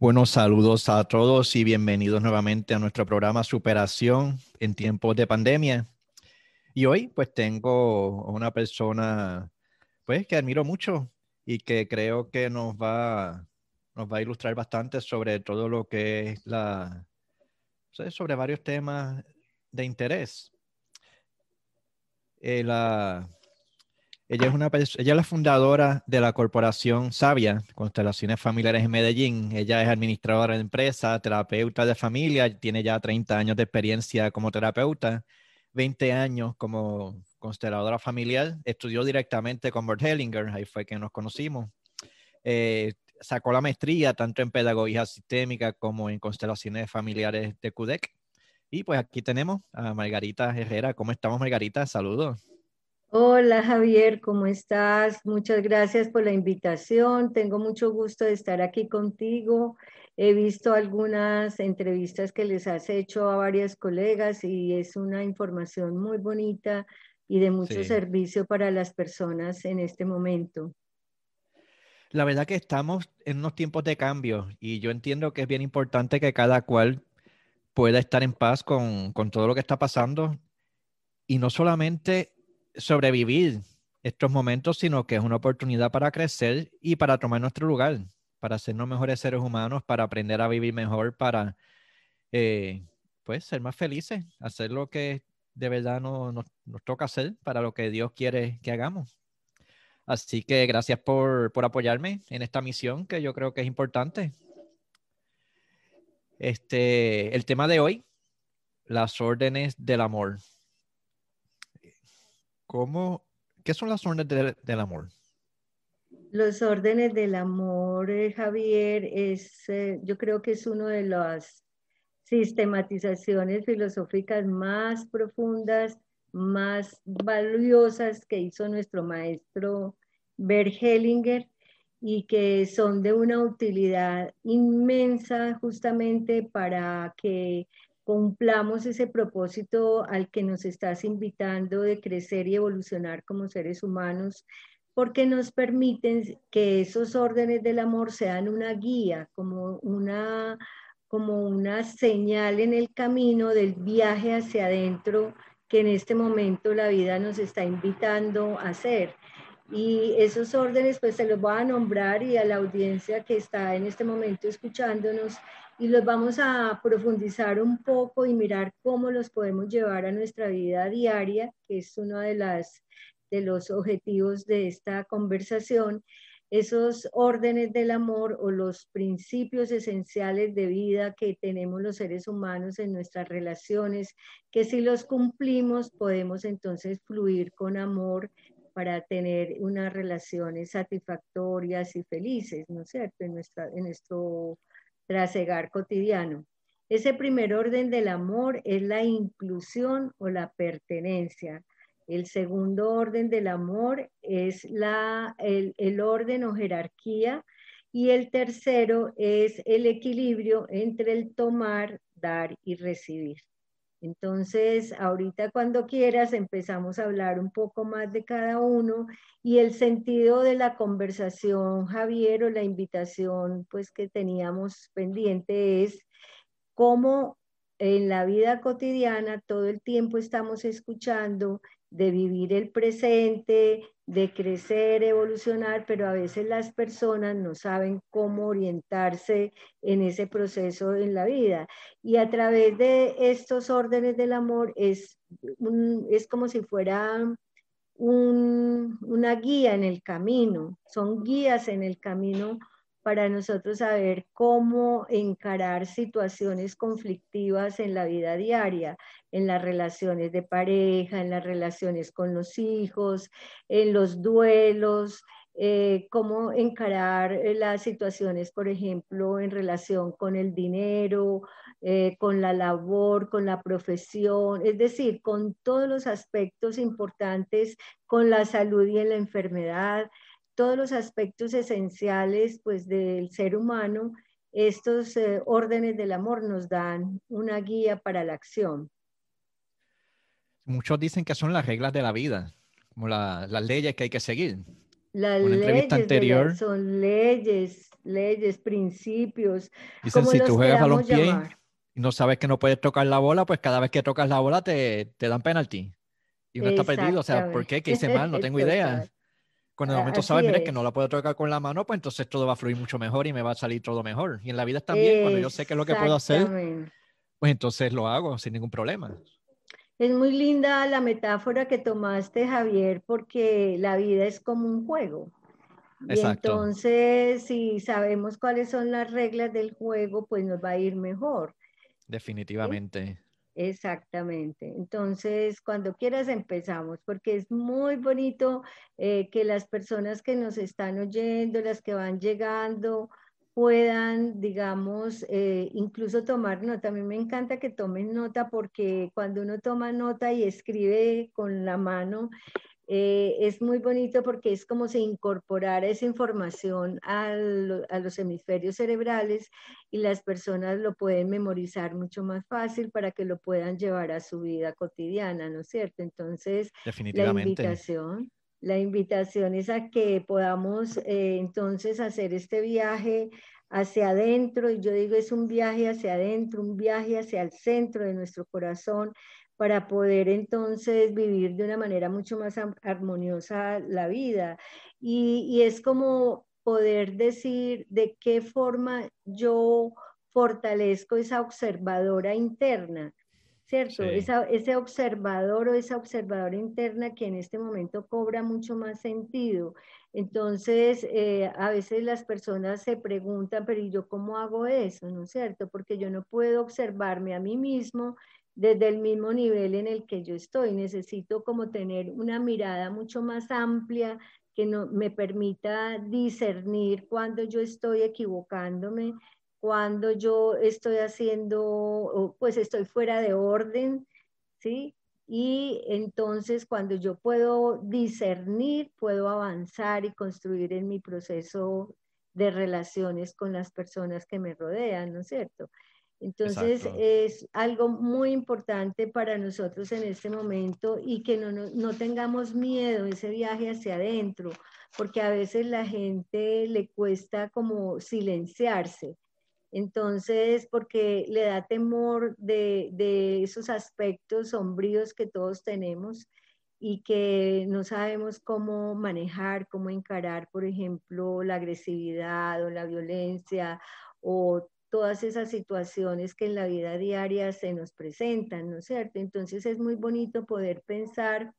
Buenos saludos a todos y bienvenidos nuevamente a nuestro programa Superación en tiempos de pandemia. Y hoy pues tengo una persona pues que admiro mucho y que creo que nos va, nos va a ilustrar bastante sobre todo lo que es la, sobre varios temas de interés. Eh, la, ella es, una, ella es la fundadora de la corporación Sabia, Constelaciones Familiares en Medellín. Ella es administradora de empresa, terapeuta de familia, tiene ya 30 años de experiencia como terapeuta, 20 años como consteladora familiar. Estudió directamente con Bert Hellinger, ahí fue que nos conocimos. Eh, sacó la maestría tanto en pedagogía sistémica como en constelaciones familiares de CUDEC. Y pues aquí tenemos a Margarita Herrera. ¿Cómo estamos, Margarita? Saludos. Hola Javier, ¿cómo estás? Muchas gracias por la invitación. Tengo mucho gusto de estar aquí contigo. He visto algunas entrevistas que les has hecho a varias colegas y es una información muy bonita y de mucho servicio para las personas en este momento. La verdad que estamos en unos tiempos de cambio y yo entiendo que es bien importante que cada cual pueda estar en paz con, con todo lo que está pasando y no solamente sobrevivir estos momentos, sino que es una oportunidad para crecer y para tomar nuestro lugar, para sernos mejores seres humanos, para aprender a vivir mejor, para eh, pues ser más felices, hacer lo que de verdad nos, nos, toca hacer para lo que Dios quiere que hagamos. Así que gracias por, por apoyarme en esta misión que yo creo que es importante. Este, el tema de hoy, las órdenes del amor. ¿Cómo, ¿Qué son las órdenes del, amor? Los órdenes del amor, eh, Javier, es, eh, yo creo que es una de las sistematizaciones filosóficas más profundas, más valiosas que hizo nuestro maestro Bert Hellinger y que son de una utilidad inmensa justamente para que cumplamos ese propósito al que nos estás invitando de crecer y evolucionar como seres humanos, porque nos permiten que esos órdenes del amor sean una guía, como una, como una señal en el camino del viaje hacia adentro que en este momento la vida nos está invitando a hacer. Y esos órdenes, pues se los voy a nombrar y a la audiencia que está en este momento escuchándonos, y los vamos a profundizar un poco y mirar cómo los podemos llevar a nuestra vida diaria, que es uno de, las, de los objetivos de esta conversación. Esos órdenes del amor o los principios esenciales de vida que tenemos los seres humanos en nuestras relaciones, que si los cumplimos podemos entonces fluir con amor para tener unas relaciones satisfactorias y felices, ¿no es cierto? En, nuestra, en nuestro trasegar cotidiano. Ese primer orden del amor es la inclusión o la pertenencia. El segundo orden del amor es la, el, el orden o jerarquía. Y el tercero es el equilibrio entre el tomar, dar y recibir. Entonces, ahorita cuando quieras empezamos a hablar un poco más de cada uno y el sentido de la conversación, Javier, o la invitación pues que teníamos pendiente es cómo en la vida cotidiana todo el tiempo estamos escuchando de vivir el presente, de crecer, evolucionar, pero a veces las personas no saben cómo orientarse en ese proceso en la vida. Y a través de estos órdenes del amor es, es como si fuera una guía en el camino, son guías en el camino para nosotros saber cómo encarar situaciones conflictivas en la vida diaria, en las relaciones de pareja, en las relaciones con los hijos, en los duelos, eh, cómo encarar eh, las situaciones, por ejemplo, en relación con el dinero, eh, con la labor, con la profesión, es decir, con todos los aspectos importantes, con la salud y en la enfermedad todos los aspectos esenciales pues, del ser humano, estos órdenes del amor nos dan una guía para la acción. Muchos dicen que son las reglas de la vida, como las leyes que hay que seguir. Las leyes anterior. son leyes, leyes, principios. Dicen, si tú juegas balompié y no sabes que no puedes tocar la bola, pues cada vez que tocas la bola te, te dan penalti. Y uno está perdido. O sea, ¿por qué? ¿Qué hice mal? No tengo idea. Cuando de momento sabes, mira, que no la puedo tocar con la mano, pues entonces todo va a fluir mucho mejor y me va a salir todo mejor. Y en la vida también, cuando yo sé qué es lo que puedo hacer, pues entonces lo hago sin ningún problema. Es muy linda la metáfora que tomaste, Javier, porque la vida es como un juego. Y entonces, si sabemos cuáles son las reglas del juego, pues nos va a ir mejor. Definitivamente. Exactamente. Entonces, cuando quieras empezamos, porque es muy bonito eh, que las personas que nos están oyendo, las que van llegando, puedan, digamos, eh, incluso tomar nota. A mí me encanta que tomen nota porque cuando uno toma nota y escribe con la mano, eh, es muy bonito porque es como si incorporara esa información a los hemisferios cerebrales y las personas lo pueden memorizar mucho más fácil para que lo puedan llevar a su vida cotidiana, ¿no es cierto? Entonces, la invitación, la invitación es a que podamos eh, entonces hacer este viaje hacia adentro, y yo digo es un viaje hacia adentro, un viaje hacia el centro de nuestro corazón, para poder entonces vivir de una manera mucho más armoniosa la vida. Y, es como poder decir de qué forma yo fortalezco esa observadora interna, ¿cierto? ese observador o esa observadora interna que en este momento cobra mucho más sentido. Entonces, eh, a veces las personas se preguntan, pero ¿y yo cómo hago eso? ¿No es cierto? Porque yo no puedo observarme a mí mismo desde el mismo nivel en el que yo estoy. Necesito como tener una mirada mucho más amplia que no, me permita discernir cuando yo estoy equivocándome, cuando yo estoy haciendo, pues estoy fuera de orden, ¿sí? Y entonces cuando yo puedo discernir, puedo avanzar y construir en mi proceso de relaciones con las personas que me rodean, ¿no es cierto? Entonces es algo muy importante para nosotros en este momento y que no, no, tengamos miedo ese viaje hacia adentro, porque a veces la gente le cuesta como silenciarse. Entonces, porque le da temor de, de esos aspectos sombríos que todos tenemos y que no sabemos cómo manejar, cómo encarar, por ejemplo, la agresividad o la violencia o todas esas situaciones que en la vida diaria se nos presentan, ¿no es cierto? Entonces es muy bonito poder pensar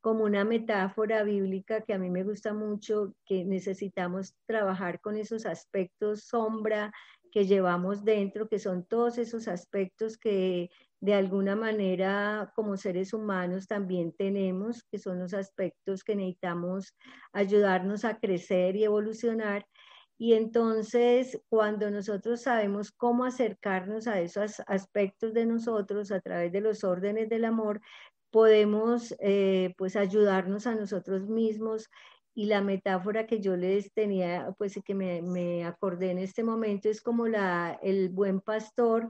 como una metáfora bíblica que a mí me gusta mucho, que necesitamos trabajar con esos aspectos sombra que llevamos dentro, que son todos esos aspectos que de alguna manera como seres humanos también tenemos, que son los aspectos que necesitamos ayudarnos a crecer y evolucionar y entonces, cuando nosotros sabemos cómo acercarnos a esos aspectos de nosotros a través de los órdenes del amor, podemos eh, pues ayudarnos a nosotros mismos. Y la metáfora que yo les tenía, pues que me, me acordé en este momento, es como la, el buen pastor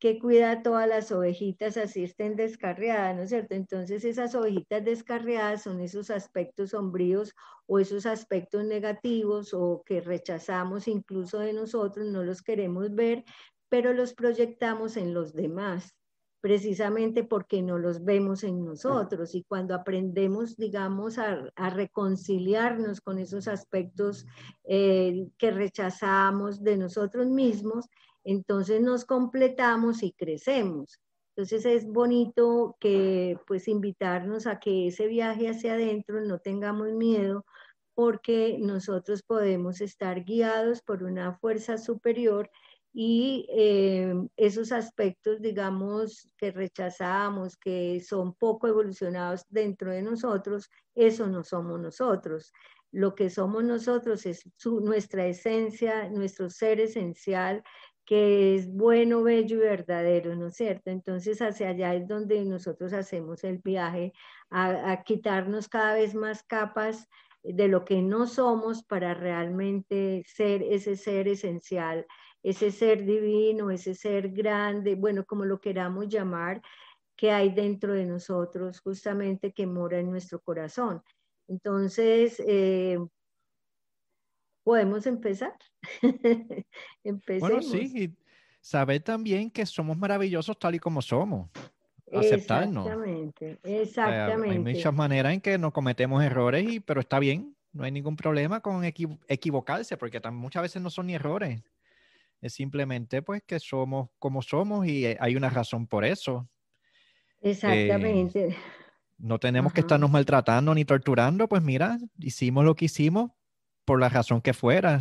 que cuida a todas las ovejitas así estén descarriadas, ¿no es cierto? Entonces esas ovejitas descarriadas son esos aspectos sombríos o esos aspectos negativos o que rechazamos incluso de nosotros, no los queremos ver, pero los proyectamos en los demás precisamente porque no los vemos en nosotros y cuando aprendemos, digamos, a, reconciliarnos con esos aspectos eh, que rechazamos de nosotros mismos, entonces nos completamos y crecemos. Entonces es bonito que pues invitarnos a que ese viaje hacia adentro no tengamos miedo porque nosotros podemos estar guiados por una fuerza superior y eh, esos aspectos, digamos, que rechazamos, que son poco evolucionados dentro de nosotros, eso no somos nosotros. Lo que somos nosotros es nuestra esencia, nuestro ser esencial, que es bueno, bello y verdadero, ¿no es cierto? Entonces hacia allá es donde nosotros hacemos el viaje a, quitarnos cada vez más capas de lo que no somos para realmente ser ese ser esencial, ese ser divino, ese ser grande, bueno, como lo queramos llamar, que hay dentro de nosotros, justamente que mora en nuestro corazón. Entonces, eh, podemos empezar. Bueno, sí, y saber también que somos maravillosos tal y como somos. Aceptarnos. Exactamente, exactamente. hay muchas maneras en que no cometemos errores, y, pero está bien, no hay ningún problema con equivocarse, porque muchas veces no son ni errores. Es simplemente pues que somos como somos y hay una razón por eso. Exactamente. Eh, no tenemos que estarnos maltratando ni torturando, pues mira, hicimos lo que hicimos por la razón que fuera.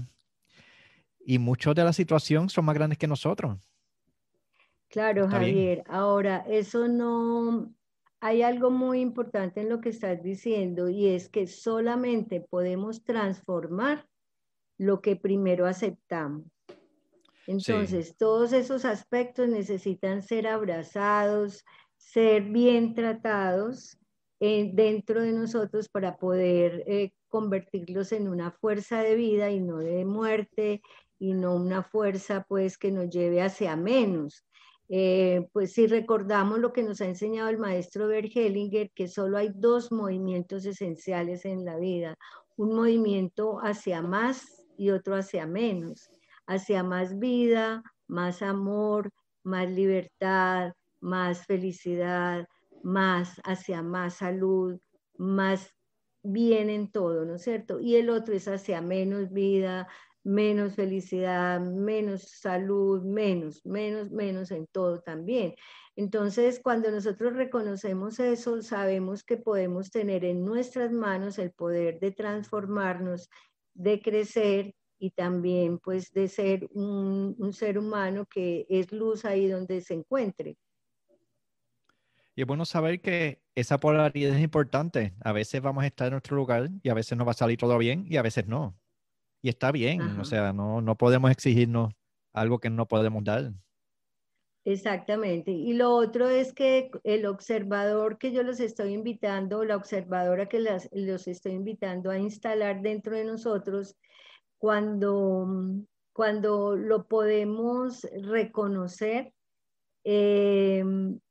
Y muchos de la situación son más grandes que nosotros. Claro, Javier. Ahora, eso no, hay algo muy importante en lo que estás diciendo y es que solamente podemos transformar lo que primero aceptamos. Entonces, todos esos aspectos necesitan ser abrazados, ser bien tratados eh, dentro de nosotros para poder eh, convertirlos en una fuerza de vida y no de muerte y no una fuerza pues que nos lleve hacia menos. Eh, pues si recordamos lo que nos ha enseñado el maestro Bergelinger, que solo hay dos movimientos esenciales en la vida, un movimiento hacia más y otro hacia menos hacia más vida, más amor, más libertad, más felicidad, más hacia más salud, más bien en todo, ¿no es cierto? Y el otro es hacia menos vida, menos felicidad, menos salud, menos, menos, menos en todo también. Entonces, cuando nosotros reconocemos eso, sabemos que podemos tener en nuestras manos el poder de transformarnos, de crecer y también pues de ser un, ser humano que es luz ahí donde se encuentre. Y es bueno saber que esa polaridad es importante. A veces vamos a estar en nuestro lugar y a veces nos va a salir todo bien y a veces no. Y está bien, o sea, no, no podemos exigirnos algo que no podemos dar. Exactamente. Y lo otro es que el observador que yo los estoy invitando, la observadora que los estoy invitando a instalar dentro de nosotros, cuando, cuando lo podemos reconocer, eh,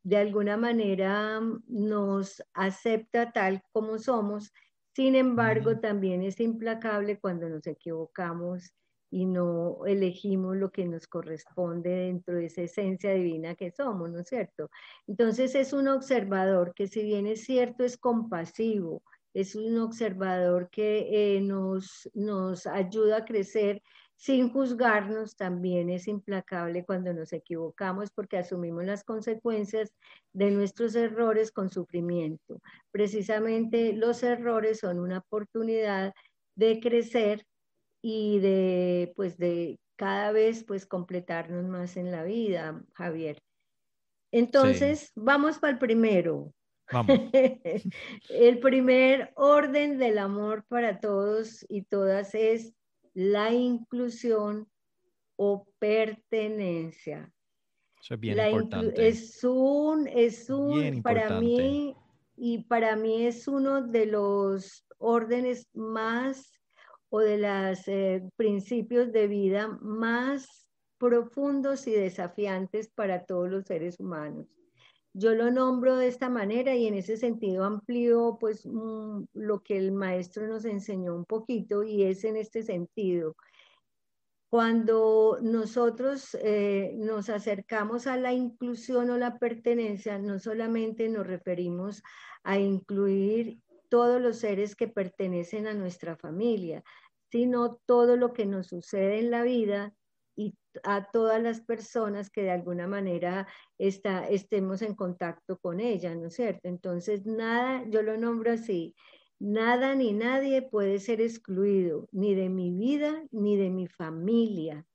de alguna manera nos acepta tal como somos. Sin embargo, también es implacable cuando nos equivocamos y no elegimos lo que nos corresponde dentro de esa esencia divina que somos, ¿no es cierto? Entonces es un observador que si bien es cierto es compasivo, es un observador que eh, nos, nos ayuda a crecer sin juzgarnos, también es implacable cuando nos equivocamos porque asumimos las consecuencias de nuestros errores con sufrimiento. Precisamente los errores son una oportunidad de crecer y de, pues, de cada vez, pues, completarnos más en la vida, Javier. Entonces, vamos para el primero. el primer orden del amor para todos y todas es la inclusión o pertenencia. Eso es bien importante. Es un, es un, para mí, y para mí es uno de los órdenes más o de los eh, principios de vida más profundos y desafiantes para todos los seres humanos. Yo lo nombro de esta manera y en ese sentido amplío pues lo que el maestro nos enseñó un poquito y es en este sentido. Cuando nosotros eh, nos acercamos a la inclusión o la pertenencia, no solamente nos referimos a incluir todos los seres que pertenecen a nuestra familia, sino todo lo que nos sucede en la vida y a todas las personas que de alguna manera está, estemos en contacto con ella, ¿no es cierto? Entonces, nada, yo lo nombro así, nada ni nadie puede ser excluido, ni de mi vida, ni de mi familia.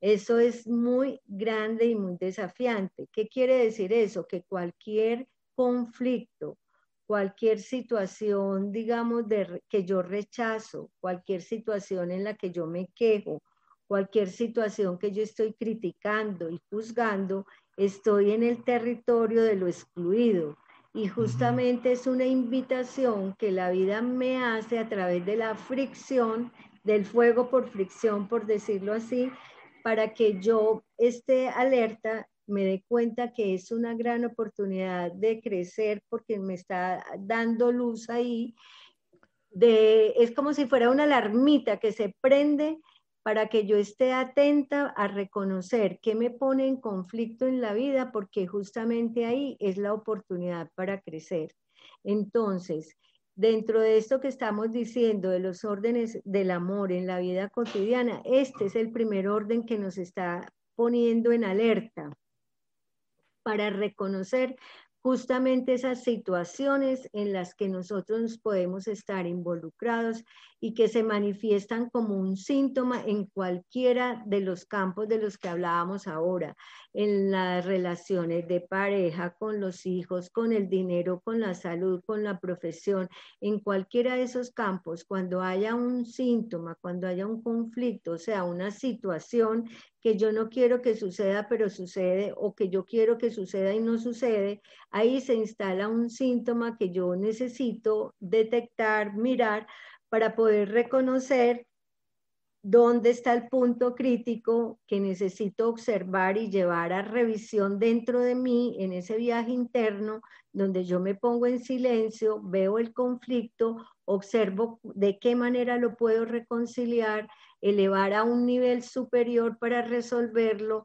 Eso es muy grande y muy desafiante. ¿Qué quiere decir eso? Que cualquier conflicto, cualquier situación, digamos, de, que yo rechazo, cualquier situación en la que yo me quejo, cualquier situación que yo estoy criticando y juzgando, estoy en el territorio de lo excluido. Y justamente es una invitación que la vida me hace a través de la fricción, del fuego por fricción, por decirlo así, para que yo esté alerta, me dé cuenta que es una gran oportunidad de crecer porque me está dando luz ahí de, es como si fuera una alarmita que se prende para que yo esté atenta a reconocer qué me pone en conflicto en la vida, porque justamente ahí es la oportunidad para crecer. Entonces, dentro de esto que estamos diciendo, de los órdenes del amor en la vida cotidiana, este es el primer orden que nos está poniendo en alerta para reconocer justamente esas situaciones en las que nosotros podemos estar involucrados y que se manifiestan como un síntoma en cualquiera de los campos de los que hablábamos ahora, en las relaciones de pareja, con los hijos, con el dinero, con la salud, con la profesión, en cualquiera de esos campos, cuando haya un síntoma, cuando haya un conflicto, o sea, una situación que yo no quiero que suceda, pero sucede, o que yo quiero que suceda y no sucede, ahí se instala un síntoma que yo necesito detectar, mirar, para poder reconocer dónde está el punto crítico que necesito observar y llevar a revisión dentro de mí en ese viaje interno, donde yo me pongo en silencio, veo el conflicto, observo de qué manera lo puedo reconciliar, elevar a un nivel superior para resolverlo,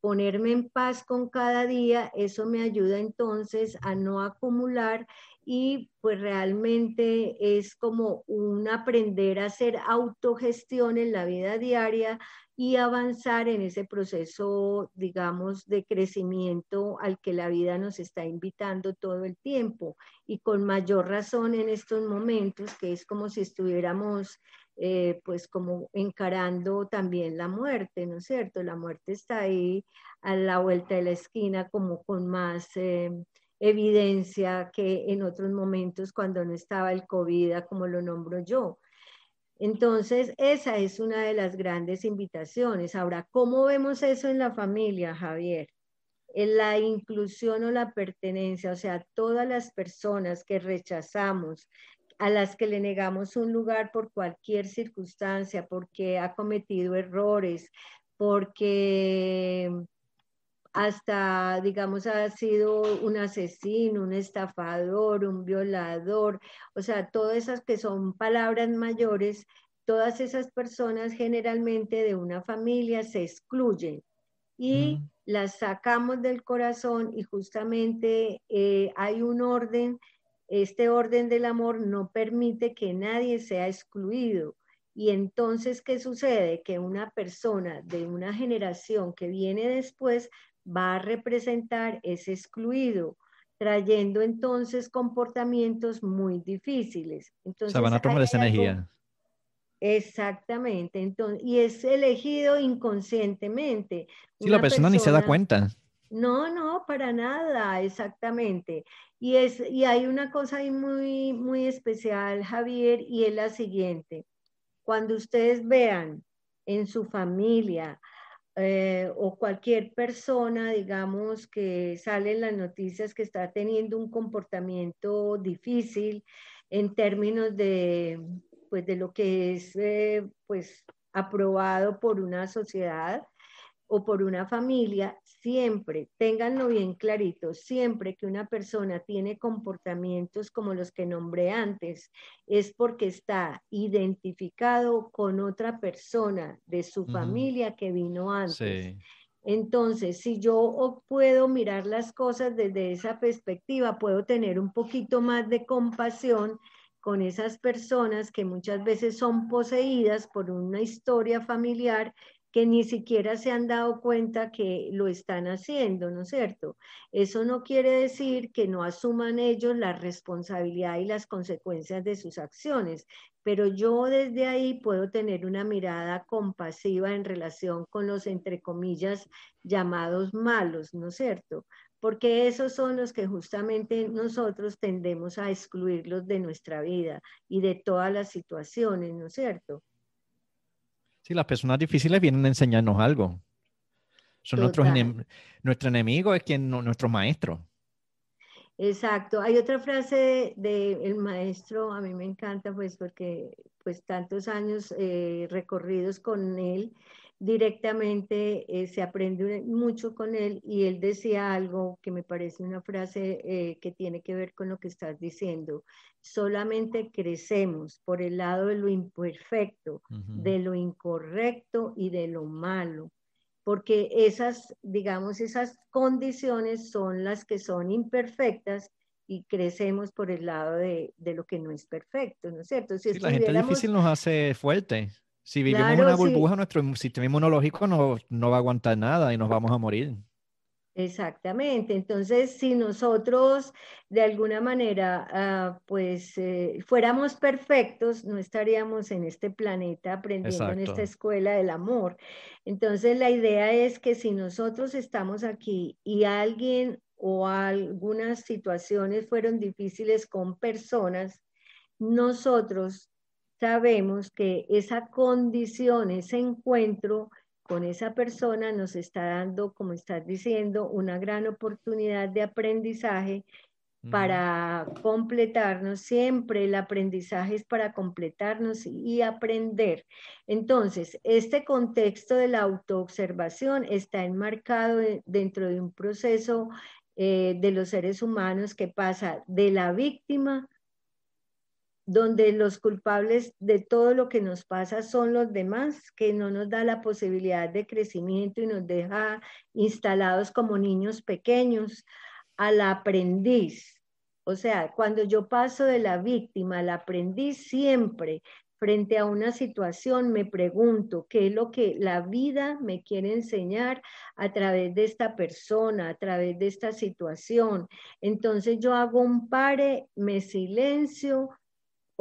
ponerme en paz con cada día, eso me ayuda entonces a no acumular y pues realmente es como un aprender a hacer autogestión en la vida diaria y avanzar en ese proceso, digamos, de crecimiento al que la vida nos está invitando todo el tiempo y con mayor razón en estos momentos, que es como si estuviéramos eh, pues como encarando también la muerte, ¿no es cierto? La muerte está ahí a la vuelta de la esquina como con más... Eh, evidencia que en otros momentos cuando no estaba el COVID, como lo nombro yo. Entonces, esa es una de las grandes invitaciones. Ahora, ¿cómo vemos eso en la familia, Javier? En la inclusión o la pertenencia, o sea, todas las personas que rechazamos, a las que le negamos un lugar por cualquier circunstancia, porque ha cometido errores, porque hasta, digamos, ha sido un asesino, un estafador, un violador, o sea, todas esas que son palabras mayores, todas esas personas generalmente de una familia se excluyen y las sacamos del corazón y justamente eh, hay un orden, este orden del amor no permite que nadie sea excluido. Y entonces, ¿qué sucede? Que una persona de una generación que viene después va a representar ese excluido, trayendo entonces comportamientos muy difíciles. Entonces, Se van a tomar esa energía. Exactamente, entonces, y es elegido inconscientemente. Si la persona, ni se da cuenta. No, no, para nada, exactamente. Y, es, y hay una cosa ahí muy, muy especial, Javier, y es la siguiente. Cuando ustedes vean en su familia eh, o cualquier persona, digamos, que sale en las noticias que está teniendo un comportamiento difícil en términos de, pues, de lo que es eh, pues, aprobado por una sociedad, o por una familia, siempre, ténganlo bien clarito, siempre que una persona tiene comportamientos como los que nombré antes, es porque está identificado con otra persona de su familia que vino antes. Entonces, si yo puedo mirar las cosas desde esa perspectiva, puedo tener un poquito más de compasión con esas personas que muchas veces son poseídas por una historia familiar que ni siquiera se han dado cuenta que lo están haciendo, ¿no es cierto? Eso no quiere decir que no asuman ellos la responsabilidad y las consecuencias de sus acciones, pero yo desde ahí puedo tener una mirada compasiva en relación con los, entre comillas, llamados malos, ¿no es cierto? Porque esos son los que justamente nosotros tendemos a excluirlos de nuestra vida y de todas las situaciones, ¿no es cierto? Sí, las personas difíciles vienen a enseñarnos algo. Son nuestros nuestro enemigo es quien nuestro maestro. Exacto. Hay otra frase del maestro, a mí me encanta, pues, porque pues tantos años eh, recorridos con él, directamente eh, se aprende mucho con él y él decía algo que me parece una frase eh, que tiene que ver con lo que estás diciendo. Solamente crecemos por el lado de lo imperfecto, de lo incorrecto y de lo malo, porque esas, digamos, esas condiciones son las que son imperfectas y crecemos por el lado de, lo que no es perfecto, ¿no es cierto? Si la gente difícil nos hace fuerte. Si vivimos en una burbuja, nuestro sistema inmunológico no, no va a aguantar nada y nos vamos a morir. Exactamente. Entonces, si nosotros de alguna manera, ah, pues, eh, fuéramos perfectos, no estaríamos en este planeta aprendiendo en esta escuela del amor. Entonces, la idea es que si nosotros estamos aquí y alguien o algunas situaciones fueron difíciles con personas, nosotros sabemos que esa condición, ese encuentro con esa persona nos está dando, como estás diciendo, una gran oportunidad de aprendizaje para completarnos. Siempre el aprendizaje es para completarnos y aprender. Entonces, este contexto de la autoobservación está enmarcado dentro de un proceso eh, de los seres humanos que pasa de la víctima donde los culpables de todo lo que nos pasa son los demás, que no nos da la posibilidad de crecimiento y nos deja instalados como niños pequeños, al aprendiz. O sea, cuando yo paso de la víctima al aprendiz, siempre frente a una situación me pregunto qué es lo que la vida me quiere enseñar a través de esta persona, a través de esta situación. Entonces yo hago un pare, me silencio,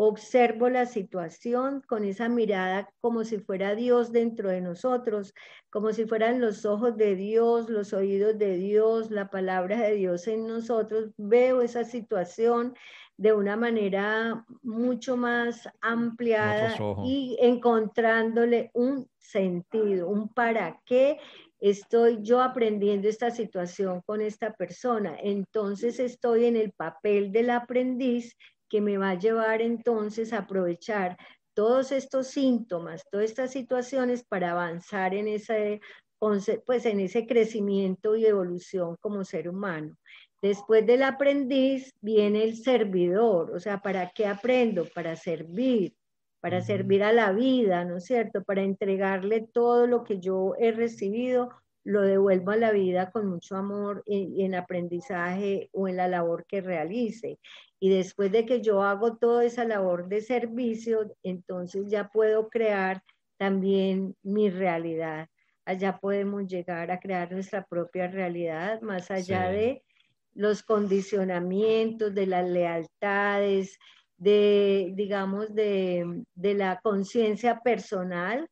observo la situación con esa mirada como si fuera Dios dentro de nosotros, como si fueran los ojos de Dios, los oídos de Dios, la palabra de Dios en nosotros. Veo esa situación de una manera mucho más ampliada y encontrándole un sentido, un para qué estoy yo aprendiendo esta situación con esta persona. Entonces estoy en el papel del aprendiz que me va a llevar entonces a aprovechar todos estos síntomas, todas estas situaciones para avanzar en ese, pues en ese crecimiento y evolución como ser humano. Después del aprendiz viene el servidor, o sea, ¿para qué aprendo? Para servir, para servir a la vida, ¿no es cierto? Para entregarle todo lo que yo he recibido, lo devuelvo a la vida con mucho amor y en aprendizaje o en la labor que realice. Y después de que yo hago toda esa labor de servicio, entonces ya puedo crear también mi realidad. Allá podemos llegar a crear nuestra propia realidad, más allá de los condicionamientos, de las lealtades, de, digamos, de, de la conciencia personal,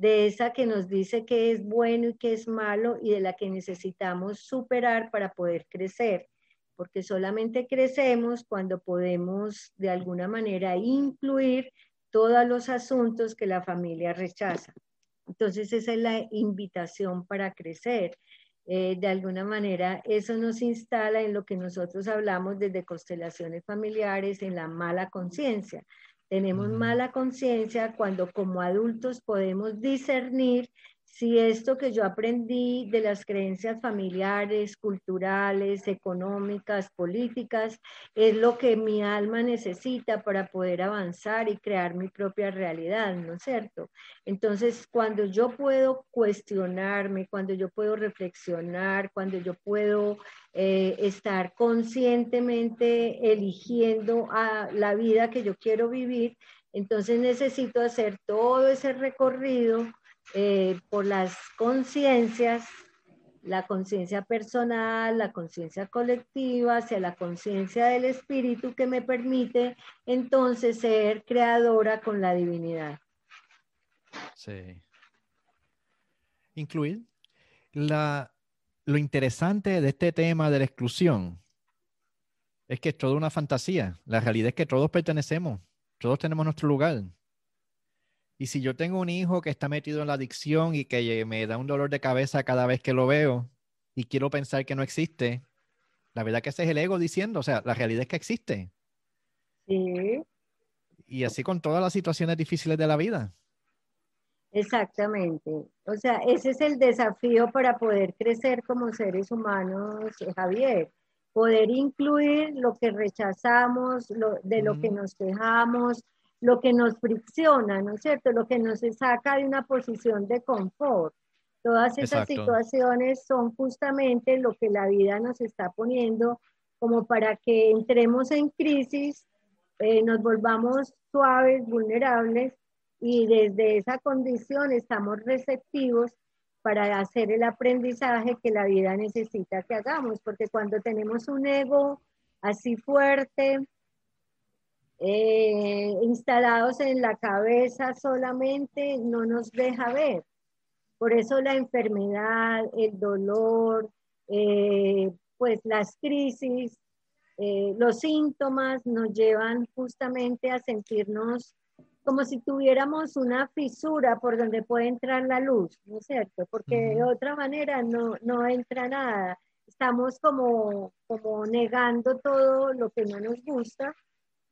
de esa que nos dice qué es bueno y qué es malo y de la que necesitamos superar para poder crecer porque solamente crecemos cuando podemos de alguna manera incluir todos los asuntos que la familia rechaza. Entonces esa es la invitación para crecer. Eh, de alguna manera eso nos instala en lo que nosotros hablamos desde constelaciones familiares, en la mala conciencia. Tenemos mala conciencia cuando como adultos podemos discernir si esto que yo aprendí de las creencias familiares, culturales, económicas, políticas, es lo que mi alma necesita para poder avanzar y crear mi propia realidad, ¿no es cierto? Entonces, cuando yo puedo cuestionarme, cuando yo puedo reflexionar, cuando yo puedo eh, estar conscientemente eligiendo a la vida que yo quiero vivir, entonces necesito hacer todo ese recorrido eh, por las conciencias, la conciencia personal, la conciencia colectiva, hacia la conciencia del espíritu que me permite entonces ser creadora con la divinidad. Sí. Incluir la, lo interesante de este tema de la exclusión es que es toda una fantasía. La realidad es que todos pertenecemos, todos tenemos nuestro lugar. Y si yo tengo un hijo que está metido en la adicción y que me da un dolor de cabeza cada vez que lo veo y quiero pensar que no existe, la verdad que ese es el ego diciendo, o sea, la realidad es que existe. Sí. Y así con todas las situaciones difíciles de la vida. Exactamente. O sea, ese es el desafío para poder crecer como seres humanos, Javier. Poder incluir lo que rechazamos, lo, de lo que nos quejamos, lo que nos fricciona, ¿no es cierto? Lo que nos saca de una posición de confort. Todas esas situaciones son justamente lo que la vida nos está poniendo como para que entremos en crisis, eh, nos volvamos suaves, vulnerables y desde esa condición estamos receptivos para hacer el aprendizaje que la vida necesita que hagamos, porque cuando tenemos un ego así fuerte, eh, instalados en la cabeza solamente, no nos deja ver. Por eso la enfermedad, el dolor, eh, pues las crisis, eh, los síntomas nos llevan justamente a sentirnos como si tuviéramos una fisura por donde puede entrar la luz, ¿no es cierto? Porque de otra manera no, no entra nada. Estamos como, como negando todo lo que no nos gusta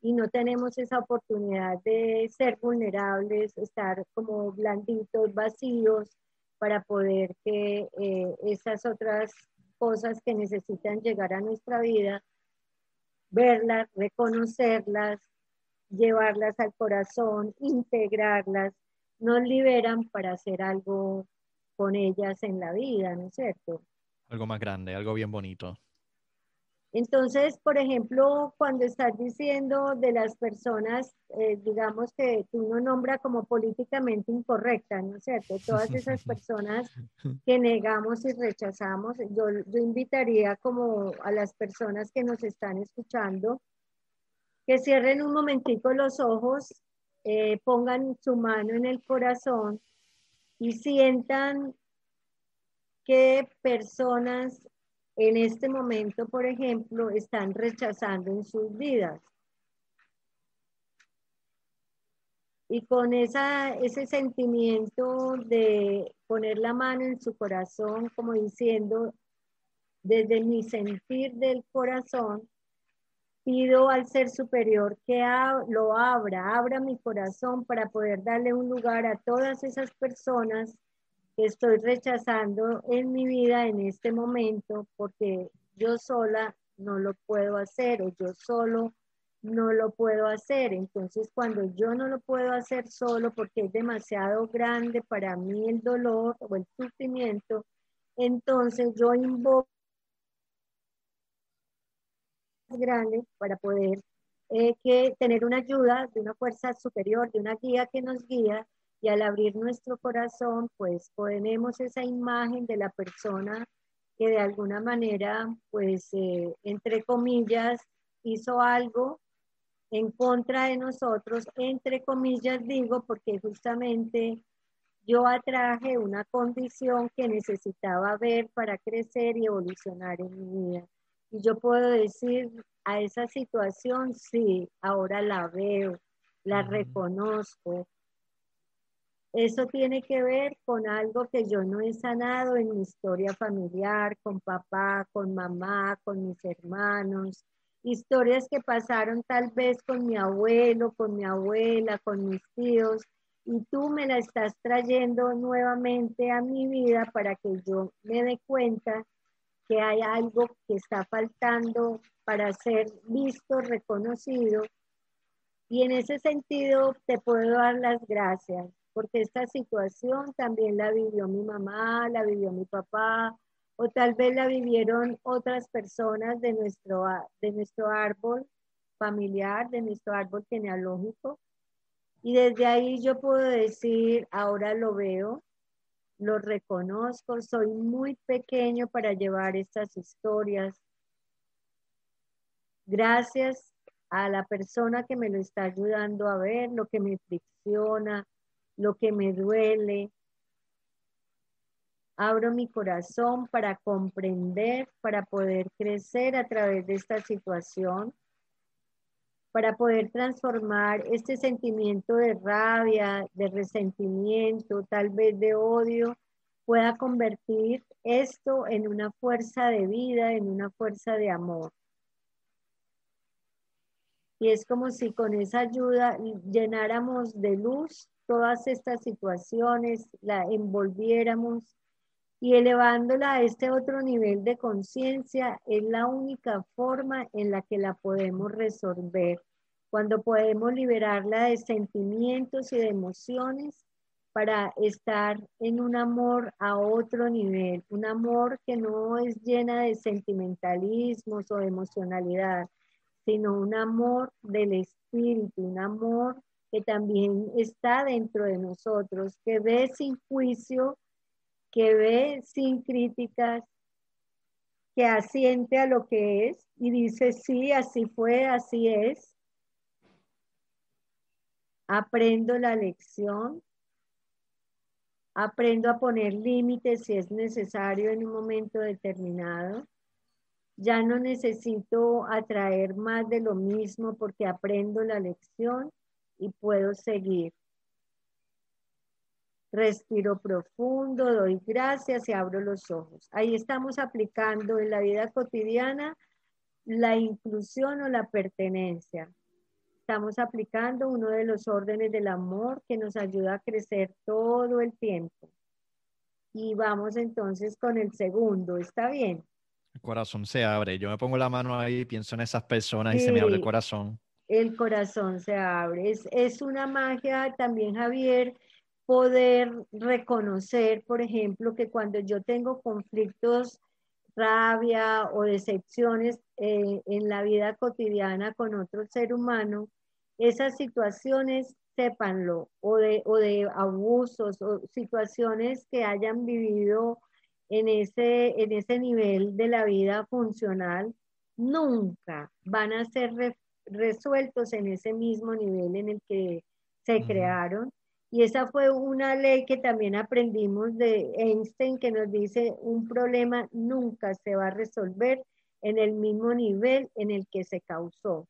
y no tenemos esa oportunidad de ser vulnerables, estar como blanditos, vacíos, para poder que eh, esas otras cosas que necesitan llegar a nuestra vida, verlas, reconocerlas, llevarlas al corazón, integrarlas, nos liberan para hacer algo con ellas en la vida, ¿no es cierto? Algo más grande, algo bien bonito. Entonces, por ejemplo, cuando estás diciendo de las personas, eh, digamos que tú no nombra como políticamente incorrectas, ¿no es cierto? Todas esas personas que negamos y rechazamos, yo, yo invitaría como a las personas que nos están escuchando que cierren un momentico los ojos, eh, pongan su mano en el corazón y sientan qué personas en este momento, por ejemplo, están rechazando en sus vidas. Y con esa, ese sentimiento de poner la mano en su corazón, como diciendo, desde mi sentir del corazón, pido al ser superior que lo abra, abra mi corazón para poder darle un lugar a todas esas personas estoy rechazando en mi vida en este momento porque yo sola no lo puedo hacer o yo solo no lo puedo hacer. Entonces, cuando yo no lo puedo hacer solo porque es demasiado grande para mí el dolor o el sufrimiento, entonces yo invoco grande para poder eh, que tener una ayuda de una fuerza superior, de una guía que nos guía y al abrir nuestro corazón, pues ponemos esa imagen de la persona que de alguna manera, pues, eh, entre comillas, hizo algo en contra de nosotros, entre comillas digo, porque justamente yo atraje una condición que necesitaba ver para crecer y evolucionar en mi vida. Y yo puedo decir a esa situación, sí, ahora la veo, la reconozco, eso tiene que ver con algo que yo no he sanado en mi historia familiar, con papá, con mamá, con mis hermanos, historias que pasaron tal vez con mi abuelo, con mi abuela, con mis tíos, y tú me la estás trayendo nuevamente a mi vida para que yo me dé cuenta que hay algo que está faltando para ser visto, reconocido. Y en ese sentido te puedo dar las gracias porque esta situación también la vivió mi mamá, la vivió mi papá, o tal vez la vivieron otras personas de nuestro, de nuestro árbol familiar, de nuestro árbol genealógico. Y desde ahí yo puedo decir, ahora lo veo, lo reconozco, soy muy pequeño para llevar estas historias. Gracias a la persona que me lo está ayudando a ver, lo que me fricciona, lo que me duele. Abro mi corazón para comprender, para poder crecer a través de esta situación, para poder transformar este sentimiento de rabia, de resentimiento, tal vez de odio, pueda convertir esto en una fuerza de vida, en una fuerza de amor. Y es como si con esa ayuda llenáramos de luz todas estas situaciones, la envolviéramos y elevándola a este otro nivel de conciencia es la única forma en la que la podemos resolver. Cuando podemos liberarla de sentimientos y de emociones para estar en un amor a otro nivel, un amor que no es llena de sentimentalismos o emocionalidad, sino un amor del espíritu, un amor que también está dentro de nosotros, que ve sin juicio que ve sin críticas, que asiente a lo que es y dice, sí, así fue, así es. Aprendo la lección, aprendo a poner límites si es necesario en un momento determinado. Ya no necesito atraer más de lo mismo porque aprendo la lección y puedo seguir. Respiro profundo, doy gracias y abro los ojos. Ahí estamos aplicando en la vida cotidiana la inclusión o la pertenencia. Estamos aplicando uno de los órdenes del amor que nos ayuda a crecer todo el tiempo. Y vamos entonces con el segundo, ¿está bien? El corazón se abre. Yo me pongo la mano ahí, pienso en esas personas y se me abre el corazón. El corazón se abre. Es, es una magia también, Javier, poder reconocer, por ejemplo, que cuando yo tengo conflictos, rabia o decepciones eh, en la vida cotidiana con otro ser humano, esas situaciones, sépanlo, o de, o de abusos o situaciones que hayan vivido en ese, en ese nivel de la vida funcional, nunca van a ser resueltos en ese mismo nivel en el que se crearon y esa fue una ley que también aprendimos de Einstein que nos dice un problema nunca se va a resolver en el mismo nivel en el que se causó.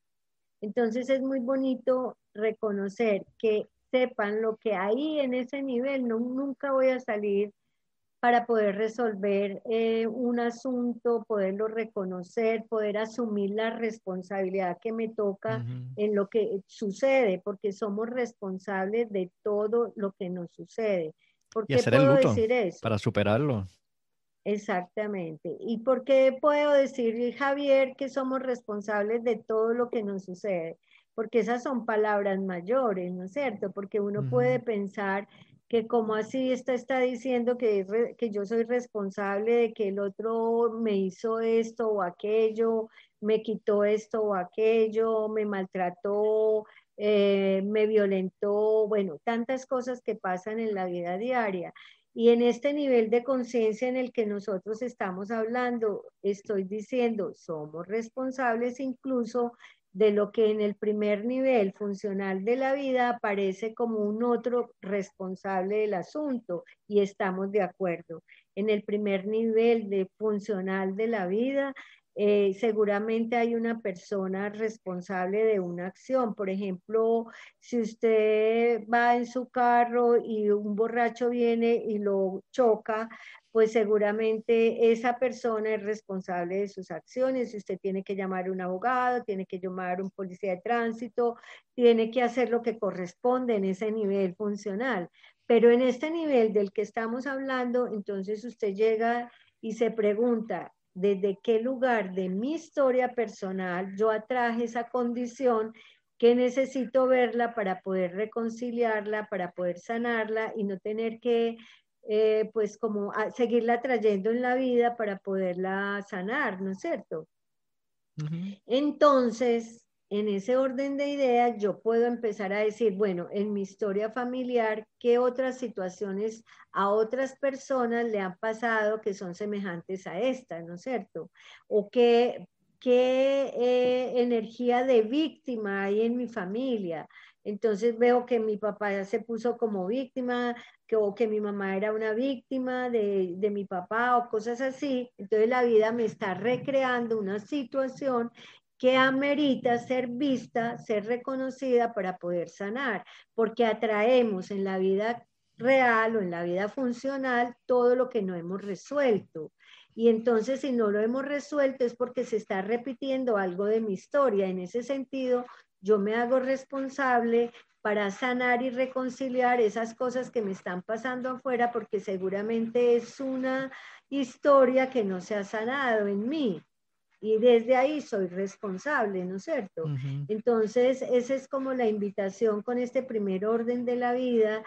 Entonces es muy bonito reconocer que sepan lo que ahí en ese nivel no, nunca voy a salir para poder resolver eh, un asunto, poderlo reconocer, poder asumir la responsabilidad que me toca en lo que sucede, porque somos responsables de todo lo que nos sucede. ¿Por qué puedo decir eso? Para superarlo. Exactamente. ¿Y por qué puedo decir, Javier, que somos responsables de todo lo que nos sucede? Porque esas son palabras mayores, ¿no es cierto? Porque uno puede pensar que como así está, está diciendo que, que yo soy responsable de que el otro me hizo esto o aquello, me quitó esto o aquello, me maltrató, eh, me violentó, bueno, tantas cosas que pasan en la vida diaria. Y en este nivel de conciencia en el que nosotros estamos hablando, estoy diciendo, somos responsables incluso de lo que en el primer nivel funcional de la vida aparece como un otro responsable del asunto y estamos de acuerdo. En el primer nivel de funcional de la vida, eh, seguramente hay una persona responsable de una acción. Por ejemplo, si usted va en su carro y un borracho viene y lo choca, pues seguramente esa persona es responsable de sus acciones. Usted tiene que llamar a un abogado, tiene que llamar a un policía de tránsito, tiene que hacer lo que corresponde en ese nivel funcional. Pero en este nivel del que estamos hablando, entonces usted llega y se pregunta, ¿desde qué lugar de mi historia personal yo atraje esa condición que necesito verla para poder reconciliarla, para poder sanarla y no tener que eh, pues como seguirla trayendo en la vida para poderla sanar, ¿no es cierto? Entonces, en ese orden de ideas, yo puedo empezar a decir, bueno, en mi historia familiar, ¿qué otras situaciones a otras personas le han pasado que son semejantes a esta, ¿no es cierto? O qué, qué eh, energía de víctima hay en mi familia. Entonces veo que mi papá se puso como víctima, que, o que mi mamá era una víctima de, de, mi papá o cosas así. Entonces la vida me está recreando una situación que amerita ser vista, ser reconocida para poder sanar, porque atraemos en la vida real o en la vida funcional todo lo que no hemos resuelto. Y entonces si no lo hemos resuelto es porque se está repitiendo algo de mi historia. En ese sentido, yo me hago responsable para sanar y reconciliar esas cosas que me están pasando afuera, porque seguramente es una historia que no se ha sanado en mí. Y desde ahí soy responsable, ¿no es cierto? Entonces, esa es como la invitación con este primer orden de la vida,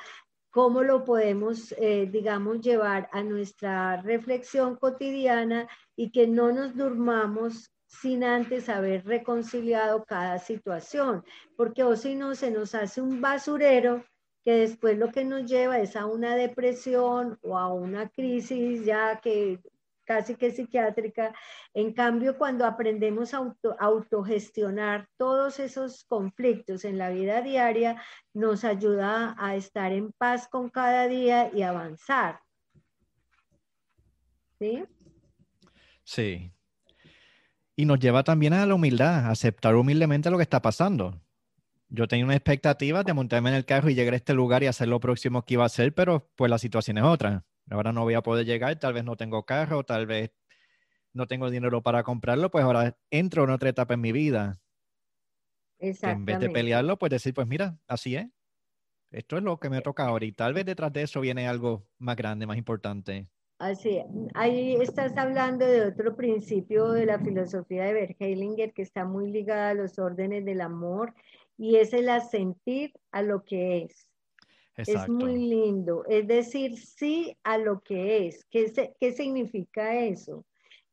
cómo lo podemos, eh, digamos, llevar a nuestra reflexión cotidiana y que no nos durmamos sin antes haber reconciliado cada situación, porque o si no se nos hace un basurero que después lo que nos lleva es a una depresión o a una crisis ya que casi que psiquiátrica. En cambio, cuando aprendemos a auto, autogestionar todos esos conflictos en la vida diaria, nos ayuda a estar en paz con cada día y avanzar. ¿Sí? Sí. Y nos lleva también a la humildad, aceptar humildemente lo que está pasando. Yo tenía una expectativa de montarme en el carro y llegar a este lugar y hacer lo próximo que iba a hacer, pero pues la situación es otra. Ahora no voy a poder llegar, tal vez no tengo carro, tal vez no tengo dinero para comprarlo, pues ahora entro en otra etapa en mi vida. En vez de pelearlo, pues decir, pues mira, así es. Esto es lo que me toca ahora y tal vez detrás de eso viene algo más grande, más importante. Así, ahí estás hablando de otro principio de la filosofía de Bert Hellinger que está muy ligada a los órdenes del amor y es el asentir a lo que es. Es muy lindo, es decir, sí a lo que es. ¿Qué, ¿Qué significa eso?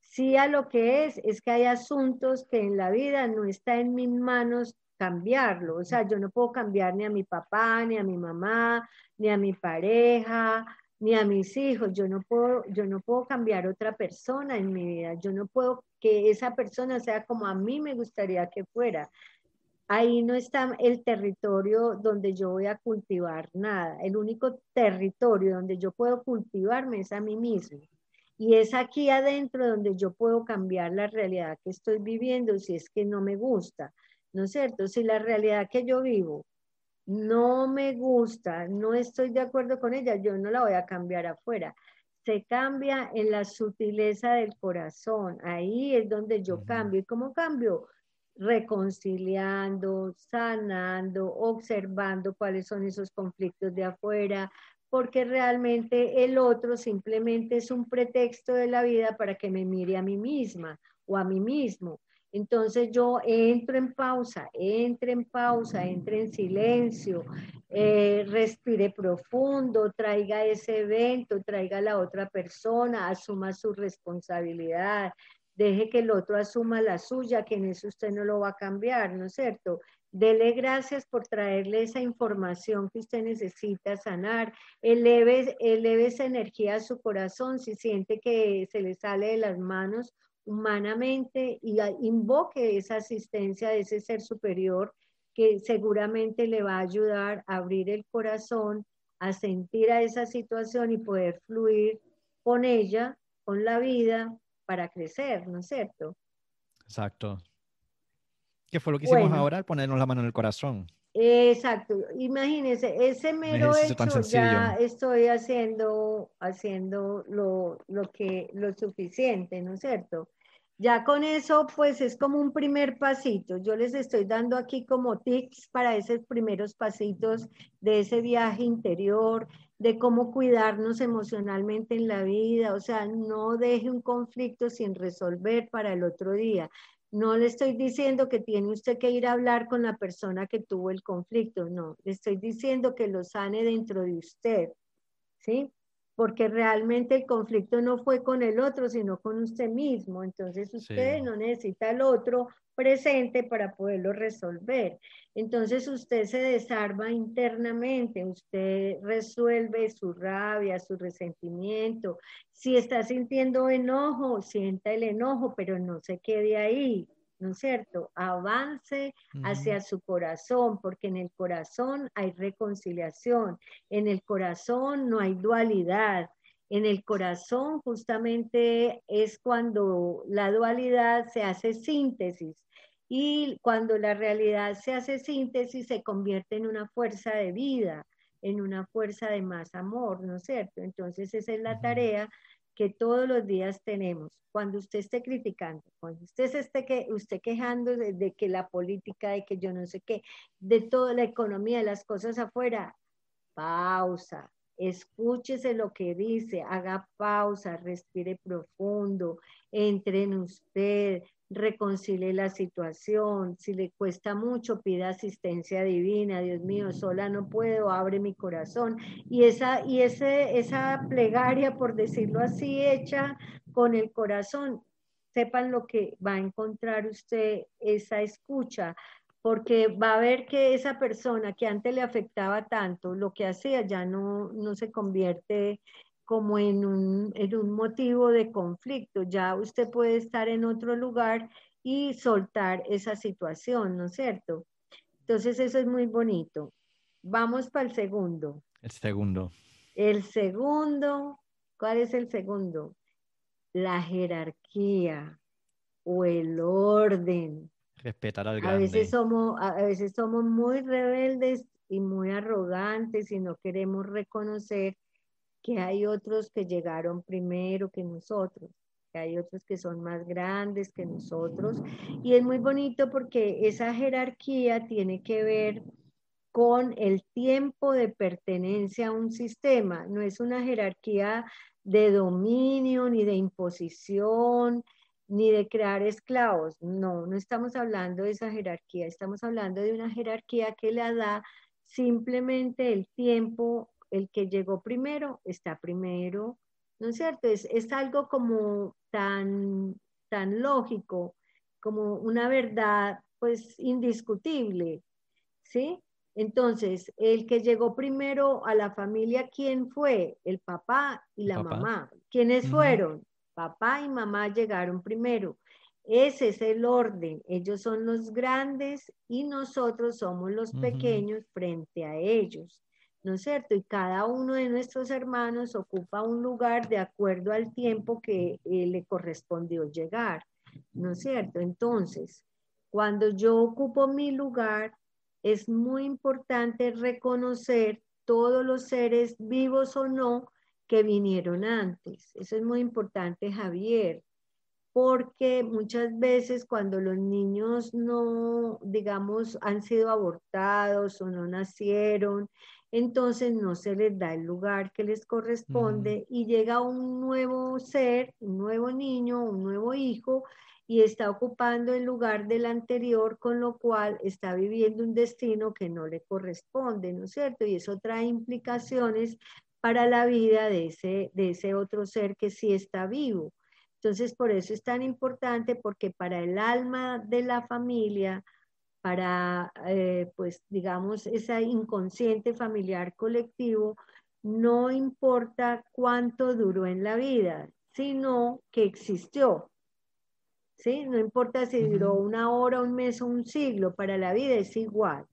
Sí a lo que es, es que hay asuntos que en la vida no está en mis manos cambiarlo. O sea, yo no puedo cambiar ni a mi papá, ni a mi mamá, ni a mi pareja, ni a mis hijos. Yo no puedo, yo no puedo cambiar otra persona en mi vida. Yo no puedo que esa persona sea como a mí me gustaría que fuera. Ahí no está el territorio donde yo voy a cultivar nada. El único territorio donde yo puedo cultivarme es a mí mismo. Y es aquí adentro donde yo puedo cambiar la realidad que estoy viviendo si es que no me gusta. ¿No es cierto? Si la realidad que yo vivo no me gusta, no estoy de acuerdo con ella, yo no la voy a cambiar afuera. Se cambia en la sutileza del corazón. Ahí es donde yo cambio. ¿Y cómo cambio? Reconciliando, sanando, observando cuáles son esos conflictos de afuera, porque realmente el otro simplemente es un pretexto de la vida para que me mire a mí misma o a mí mismo. Entonces yo entro en pausa, entre en pausa, entre en silencio, eh, respire profundo, traiga ese evento, traiga a la otra persona, asuma su responsabilidad, deje que el otro asuma la suya, que en eso usted no lo va a cambiar, ¿no es cierto? Dele gracias por traerle esa información que usted necesita sanar. Eleve, eleve esa energía a su corazón si siente que se le sale de las manos humanamente y invoque esa asistencia de ese ser superior que seguramente le va a ayudar a abrir el corazón, a sentir a esa situación y poder fluir con ella, con la vida, para crecer, ¿no es cierto? Exacto. ¿Qué fue lo que hicimos ahora al ponernos la mano en el corazón? Exacto. Imagínense, ese mero hecho ya estoy haciendo, haciendo lo, lo, que, lo suficiente, ¿no es cierto? Ya con eso, pues es como un primer pasito. Yo les estoy dando aquí como tips para esos primeros pasitos de ese viaje interior, de cómo cuidarnos emocionalmente en la vida. O sea, no deje un conflicto sin resolver para el otro día. No le estoy diciendo que tiene usted que ir a hablar con la persona que tuvo el conflicto, no. Le estoy diciendo que lo sane dentro de usted, ¿sí? porque realmente el conflicto no fue con el otro, sino con usted mismo. Entonces usted no necesita al otro presente para poderlo resolver. Entonces usted se desarma internamente, usted resuelve su rabia, su resentimiento. Si está sintiendo enojo, sienta el enojo, pero no se quede ahí. ¿no es cierto? Avance hacia su corazón, porque en el corazón hay reconciliación, en el corazón no hay dualidad, en el corazón justamente es cuando la dualidad se hace síntesis y cuando la realidad se hace síntesis se convierte en una fuerza de vida, en una fuerza de más amor, ¿no es cierto? Entonces esa es la tarea que todos los días tenemos. Cuando usted esté criticando, cuando usted se esté que, usted quejando de, que la política, de que yo no sé qué, de toda la economía, de las cosas afuera, pausa, escúchese lo que dice, haga pausa, respire profundo, entre en usted, reconcilie la situación, si le cuesta mucho, pida asistencia divina, Dios mío, sola no puedo, abre mi corazón. Y esa, y ese, esa plegaria, por decirlo así, hecha con el corazón, sepan lo que va a encontrar usted, esa escucha, porque va a ver que esa persona que antes le afectaba tanto, lo que hacía ya no, no se convierte como en un, en un motivo de conflicto. Ya usted puede estar en otro lugar y soltar esa situación, ¿no es cierto? Entonces eso es muy bonito. Vamos para el segundo. El segundo. El segundo, ¿cuál es el segundo? La jerarquía o el orden. Respetar al grande. A veces somos, a veces somos muy rebeldes y muy arrogantes y no queremos reconocer que hay otros que llegaron primero que nosotros, que hay otros que son más grandes que nosotros. Y es muy bonito porque esa jerarquía tiene que ver con el tiempo de pertenencia a un sistema, no es una jerarquía de dominio ni de imposición ni de crear esclavos. No, no estamos hablando de esa jerarquía, estamos hablando de una jerarquía que le da simplemente el tiempo el que llegó primero está primero, ¿no es cierto? Es, es algo como tan, tan lógico, como una verdad pues indiscutible, ¿sí? Entonces, el que llegó primero a la familia, ¿quién fue? El papá y la mamá. ¿Quiénes fueron? Papá y mamá llegaron primero. Ese es el orden. Ellos son los grandes y nosotros somos los pequeños frente a ellos. ¿No es cierto? Y cada uno de nuestros hermanos ocupa un lugar de acuerdo al tiempo que eh, le correspondió llegar, ¿no es cierto? Entonces, cuando yo ocupo mi lugar, es muy importante reconocer todos los seres vivos o no que vinieron antes. Eso es muy importante, Javier, porque muchas veces cuando los niños no, digamos, han sido abortados o no nacieron, entonces no se les da el lugar que les corresponde y llega un nuevo ser, un nuevo niño, un nuevo hijo y está ocupando el lugar del anterior, con lo cual está viviendo un destino que no le corresponde, ¿no es cierto? Y eso trae implicaciones para la vida de ese, de ese otro ser que sí está vivo. Entonces, por eso es tan importante, porque para el alma de la familia, para, eh, pues, digamos, ese inconsciente familiar colectivo, no importa cuánto duró en la vida, sino que existió. ¿Sí? No importa si duró una hora, un mes o un siglo, para la vida es igual.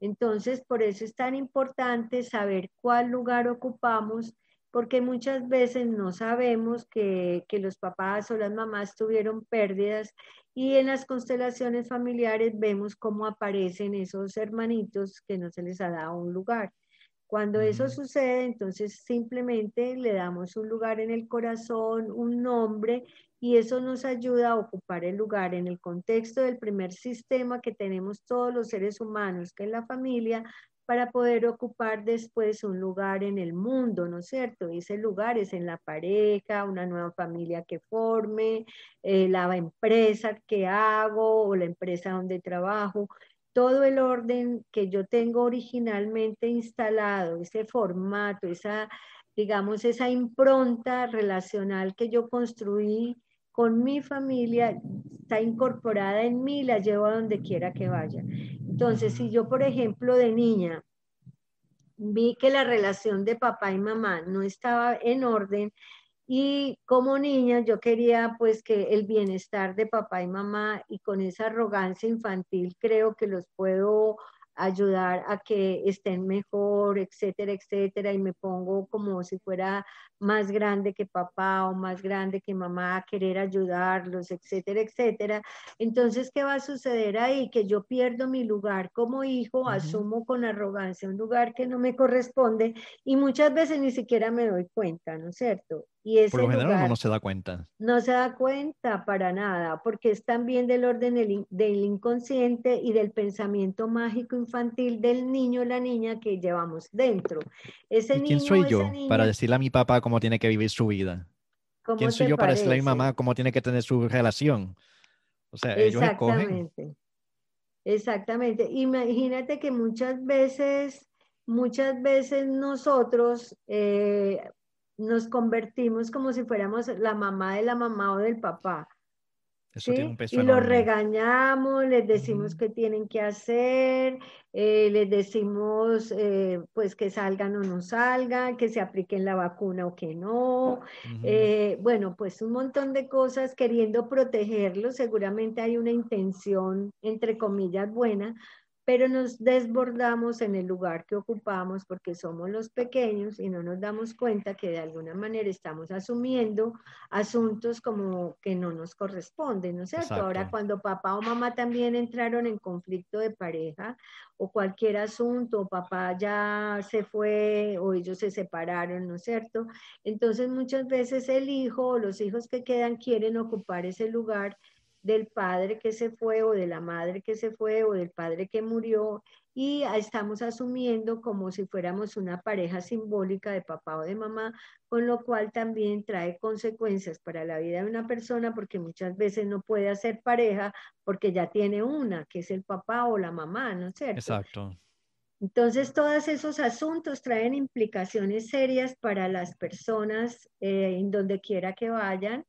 Entonces, por eso es tan importante saber cuál lugar ocupamos porque muchas veces no sabemos que, los papás o las mamás tuvieron pérdidas y en las constelaciones familiares vemos cómo aparecen esos hermanitos que no se les ha dado un lugar. Cuando eso sucede, entonces simplemente le damos un lugar en el corazón, un nombre, y eso nos ayuda a ocupar el lugar en el contexto del primer sistema que tenemos todos los seres humanos, que es la familia, para poder ocupar después un lugar en el mundo, ¿no es cierto? Ese lugar es en la pareja, una nueva familia que forme, eh, la empresa que hago o la empresa donde trabajo, todo el orden que yo tengo originalmente instalado, ese formato, esa, digamos, esa impronta relacional que yo construí con mi familia, está incorporada en mí, la llevo a donde quiera que vaya. Entonces, si yo, por ejemplo, de niña vi que la relación de papá y mamá no estaba en orden y como niña yo quería pues que el bienestar de papá y mamá y con esa arrogancia infantil creo que los puedo ayudar a que estén mejor, etcétera, etcétera, y me pongo como si fuera más grande que papá o más grande que mamá a querer ayudarlos, etcétera, etcétera. Entonces, ¿qué va a suceder ahí? Que yo pierdo mi lugar como hijo, asumo con arrogancia un lugar que no me corresponde y muchas veces ni siquiera me doy cuenta, ¿no es cierto? Y ese Por lo general lugar uno no se da cuenta. no se da cuenta para nada, porque es también del orden del, del inconsciente y del pensamiento mágico infantil del niño o la niña que llevamos dentro. Ese ¿Y quién niño soy yo para decirle a mi papá cómo tiene que vivir su vida? ¿cómo ¿Quién soy yo para decirle a mi mamá cómo tiene que tener su relación? O sea, ellos escogen. Exactamente, exactamente. Imagínate que muchas veces, muchas veces nosotros eh, nos convertimos como si fuéramos la mamá de la mamá o del papá. Eso tiene ¿sí? un peso Y los regañamos, les decimos qué tienen que hacer, eh, les decimos eh, pues que salgan o no salgan, que se apliquen la vacuna o que no. Eh, bueno, pues un montón de cosas queriendo protegerlos. Seguramente hay una intención, entre comillas, buena, pero nos desbordamos en el lugar que ocupamos porque somos los pequeños y no nos damos cuenta que de alguna manera estamos asumiendo asuntos como que no nos corresponden, ¿no es cierto? Ahora, cuando papá o mamá también entraron en conflicto de pareja o cualquier asunto, o papá ya se fue o ellos se separaron, ¿no es cierto? Entonces, muchas veces el hijo o los hijos que quedan quieren ocupar ese lugar del padre que se fue o de la madre que se fue o del padre que murió y estamos asumiendo como si fuéramos una pareja simbólica de papá o de mamá, con lo cual también trae consecuencias para la vida de una persona porque muchas veces no puede hacer pareja porque ya tiene una, que es el papá o la mamá, ¿no es cierto? Exacto. Entonces, todos esos asuntos traen implicaciones serias para las personas eh, en donde quiera que vayan,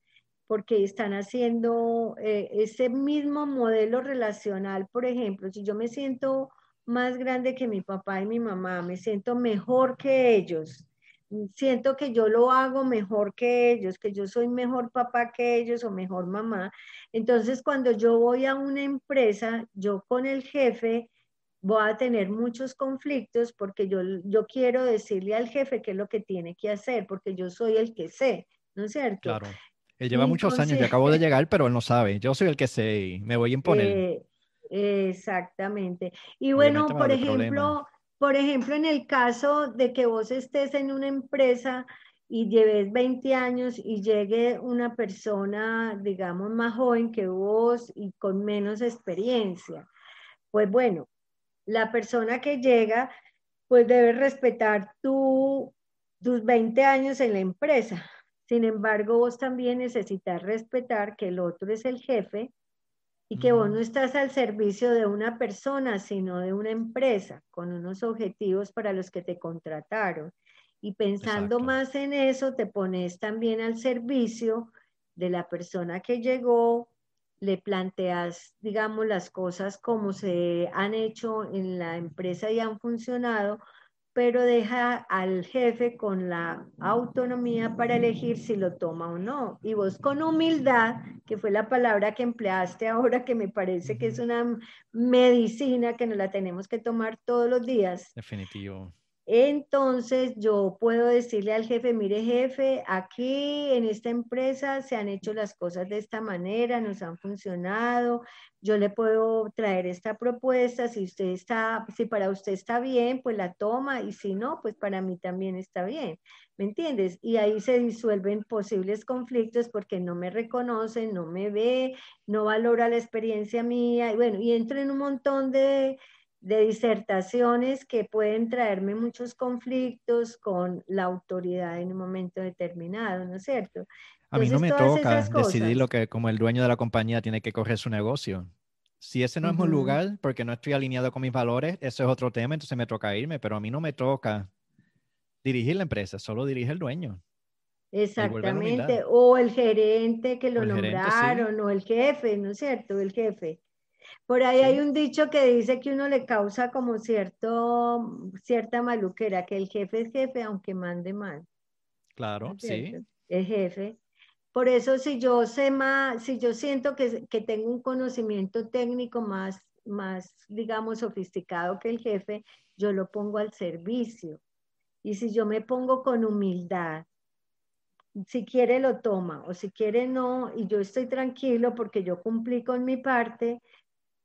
porque están haciendo eh, ese mismo modelo relacional. Por ejemplo, si yo me siento más grande que mi papá y mi mamá, me siento mejor que ellos, siento que yo lo hago mejor que ellos, que yo soy mejor papá que ellos o mejor mamá. Entonces, cuando yo voy a una empresa, yo con el jefe voy a tener muchos conflictos porque yo, yo quiero decirle al jefe qué es lo que tiene que hacer, porque yo soy el que sé, ¿no es cierto? Claro. Él lleva muchos años, yo acabo de llegar, pero él no sabe. Yo soy el que sé y me voy a imponer. Eh, exactamente. Y bueno, por ejemplo, por ejemplo, en el caso de que vos estés en una empresa y lleves 20 años y llegue una persona, digamos, más joven que vos y con menos experiencia, pues bueno, la persona que llega, pues debe respetar tu, tus 20 años en la empresa. Sin embargo, vos también necesitas respetar que el otro es el jefe y que vos no estás al servicio de una persona, sino de una empresa con unos objetivos para los que te contrataron. Y pensando Exacto. más en eso, te pones también al servicio de la persona que llegó, le planteas, digamos, las cosas como se han hecho en la empresa y han funcionado, pero deja al jefe con la autonomía para elegir si lo toma o no. Y vos con humildad, que fue la palabra que empleaste ahora, que me parece que es una medicina que nos la tenemos que tomar todos los días. Definitivo. Entonces yo puedo decirle al jefe, mire jefe, aquí en esta empresa se han hecho las cosas de esta manera, nos han funcionado, yo le puedo traer esta propuesta, si usted está, si para usted está bien, pues la toma y si no, pues para mí también está bien, ¿me entiendes? Y ahí se disuelven posibles conflictos porque no me reconoce, no me ve, no valora la experiencia mía, y bueno, y entro en un montón de de disertaciones que pueden traerme muchos conflictos con la autoridad en un momento determinado, ¿no es cierto? A mí no me toca decidir lo que como el dueño de la compañía tiene que correr su negocio. Si ese no es mi Ujú. lugar, porque no estoy alineado con mis valores, eso es otro tema, entonces me toca irme, pero a mí no me toca dirigir la empresa, solo dirige el dueño. Exactamente, o el gerente que lo el gerente, sí. nombraron, o el jefe, ¿no es cierto? El jefe. Por ahí Sí. hay un dicho que dice que uno le causa como cierto, cierta maluquera, que el jefe es jefe aunque mande mal. ¿no Claro, es sí. El jefe. Por eso si yo sé más, si yo siento que, que tengo un conocimiento técnico más, más, digamos, sofisticado que el jefe, yo lo pongo al servicio. Y si yo me pongo con humildad, si quiere lo toma o si quiere no, y yo estoy tranquilo porque yo cumplí con mi parte,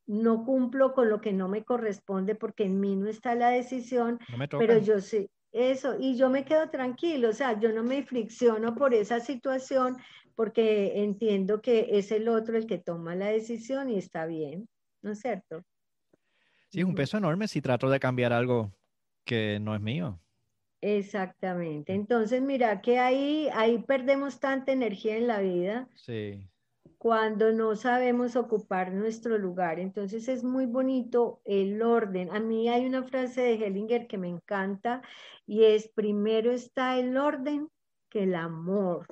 no cumplo con lo que no me corresponde porque en mí no está la decisión, No pero yo sí, eso, y yo me quedo tranquilo, o sea, yo no me fricciono por esa situación porque entiendo que es el otro el que toma la decisión y está bien, ¿no es cierto? Sí, es un peso enorme si trato de cambiar algo que no es mío. Exactamente. Entonces, mira que ahí, ahí perdemos tanta energía en la vida. Sí. Cuando no sabemos ocupar nuestro lugar. Entonces es muy bonito el orden. A mí hay una frase de Hellinger que me encanta y es, primero está el orden que el amor.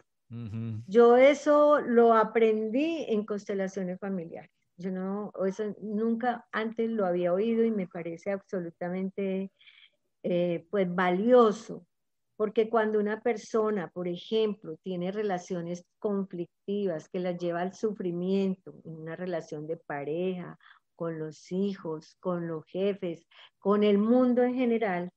Yo eso lo aprendí en constelaciones familiares. Yo no, eso nunca antes lo había oído y me parece absolutamente eh, pues valioso, porque cuando una persona, por ejemplo, tiene relaciones conflictivas que las lleva al sufrimiento, en una relación de pareja, con los hijos, con los jefes, con el mundo en general,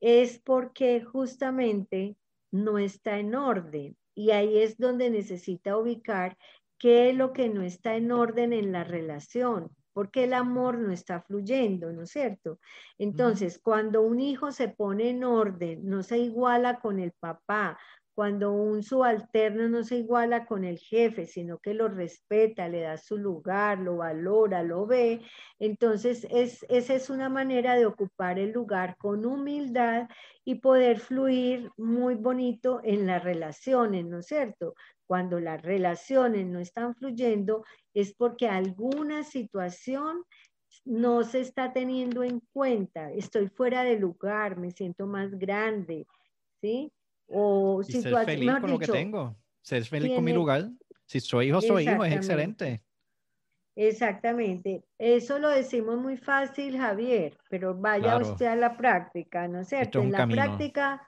es porque justamente no está en orden. Y ahí es donde necesita ubicar qué es lo que no está en orden en la relación, porque el amor no está fluyendo, ¿no es cierto? Entonces, cuando un hijo se pone en orden, no se iguala con el papá, cuando un subalterno no se iguala con el jefe, sino que lo respeta, le da su lugar, lo valora, lo ve, entonces es, esa es una manera de ocupar el lugar con humildad y poder fluir muy bonito en las relaciones, ¿no es cierto? Cuando las relaciones no están fluyendo es porque alguna situación no se está teniendo en cuenta, estoy fuera de lugar, me siento más grande, ¿sí? O y ser feliz con lo que tengo, ser feliz con mi lugar. Si soy hijo, soy hijo, es excelente. Exactamente. Eso lo decimos muy fácil, Javier, pero vaya usted a la práctica, ¿no es cierto? en la práctica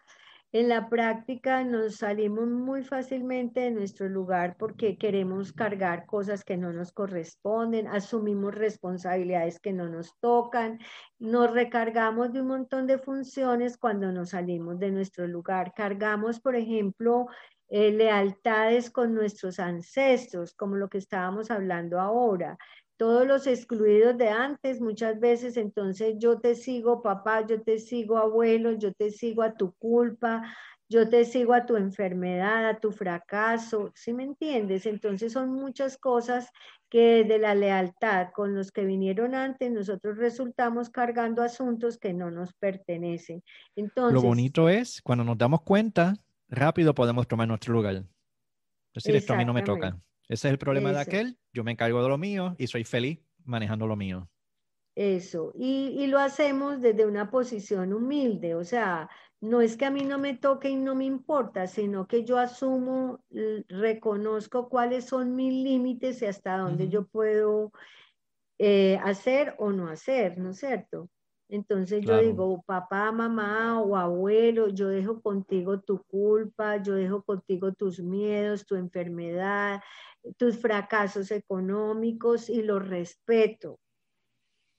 en la práctica nos salimos muy fácilmente de nuestro lugar porque queremos cargar cosas que no nos corresponden, asumimos responsabilidades que no nos tocan, nos recargamos de un montón de funciones cuando nos salimos de nuestro lugar. Cargamos, por ejemplo, eh, lealtades con nuestros ancestros, como lo que estábamos hablando ahora todos los excluidos de antes, muchas veces entonces yo te sigo papá, yo te sigo abuelo, yo te sigo a tu culpa, yo te sigo a tu enfermedad, a tu fracaso, ¿sí me entiendes? Entonces son muchas cosas que de la lealtad con los que vinieron antes, nosotros resultamos cargando asuntos que no nos pertenecen. Entonces, Lo bonito es, cuando nos damos cuenta, rápido podemos tomar nuestro lugar. Es decir, esto a mí no me toca. Ese es el problema de aquel, yo me encargo de lo mío y soy feliz manejando lo mío. Eso, y, y, lo hacemos desde una posición humilde, o sea, no es que a mí no me toque y no me importa, sino que yo asumo, reconozco cuáles son mis límites y hasta dónde yo puedo eh, hacer o no hacer, ¿no es cierto? Entonces yo digo, papá, mamá o abuelo, yo dejo contigo tu culpa, yo dejo contigo tus miedos, tu enfermedad, tus fracasos económicos y los respeto,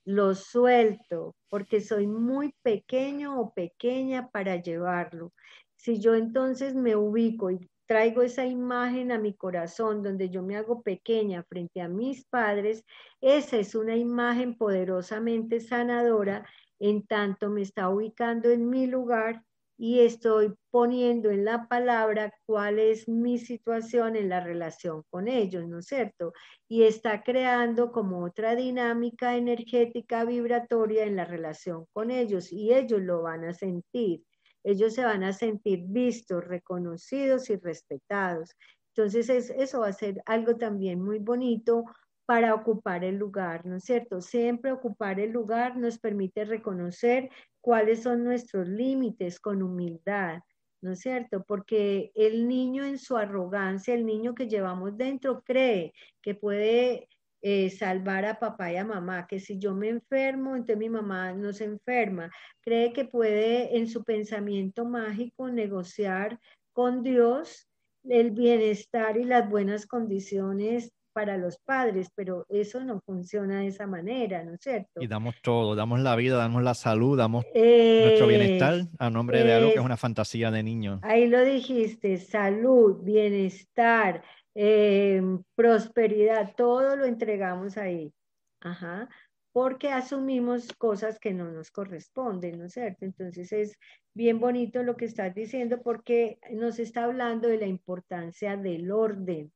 los suelto, porque soy muy pequeño o pequeña para llevarlo. Si yo entonces me ubico y traigo esa imagen a mi corazón donde yo me hago pequeña frente a mis padres, esa es una imagen poderosamente sanadora en tanto me está ubicando en mi lugar y estoy poniendo en la palabra cuál es mi situación en la relación con ellos, ¿no es cierto? Y está creando como otra dinámica energética vibratoria en la relación con ellos y ellos lo van a sentir. Ellos se van a sentir vistos, reconocidos y respetados. Entonces eso va a ser algo también muy bonito para ocupar el lugar, ¿no es cierto? Siempre ocupar el lugar nos permite reconocer cuáles son nuestros límites con humildad, ¿no es cierto? Porque el niño en su arrogancia, el niño que llevamos dentro, cree que puede eh, salvar a papá y a mamá, que si yo me enfermo, entonces mi mamá no se enferma. Cree que puede en su pensamiento mágico negociar con Dios el bienestar y las buenas condiciones para los padres, pero eso no funciona de esa manera, ¿no es cierto? Y damos todo, damos la vida, damos la salud, damos nuestro bienestar a nombre de algo que es una fantasía de niño. Ahí lo dijiste, salud, bienestar, eh, prosperidad, todo lo entregamos ahí. Ajá. porque asumimos cosas que no nos corresponden, ¿no es cierto? Entonces es bien bonito lo que estás diciendo porque nos está hablando de la importancia del orden.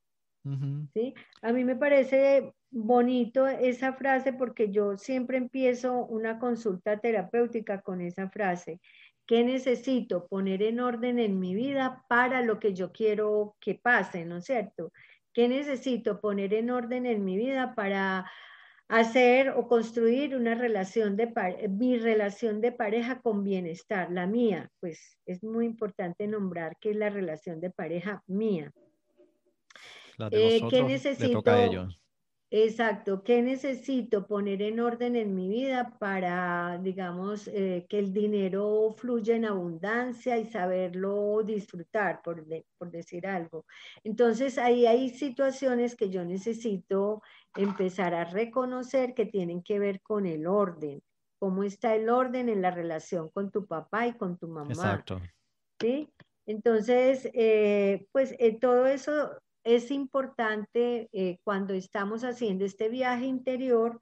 ¿sí? A mí me parece bonito esa frase porque yo siempre empiezo una consulta terapéutica con esa frase. ¿Qué necesito poner en orden en mi vida para lo que yo quiero que pase, ¿no es cierto? ¿Qué necesito poner en orden en mi vida para hacer o construir una relación de mi relación de pareja con bienestar, la mía, pues es muy importante nombrar que es la relación de pareja mía. La de eh, ¿qué necesito? a ellos. Exacto, ¿qué necesito poner en orden en mi vida para, digamos, eh, que el dinero fluya en abundancia y saberlo disfrutar, por, por decir algo? Entonces, ahí hay situaciones que yo necesito empezar a reconocer que tienen que ver con el orden. ¿Cómo está el orden en la relación con tu papá y con tu mamá? Exacto. ¿Sí? Entonces, eh, pues eh, todo eso es importante eh, cuando estamos haciendo este viaje interior,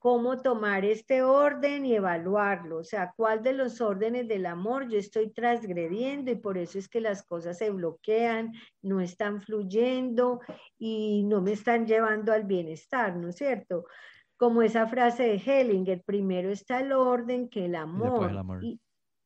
cómo tomar este orden y evaluarlo, o sea, cuál de los órdenes del amor yo estoy transgrediendo y por eso es que las cosas se bloquean, no están fluyendo y no me están llevando al bienestar, ¿no es cierto? Como esa frase de Hellinger, primero está el orden que el amor. Y,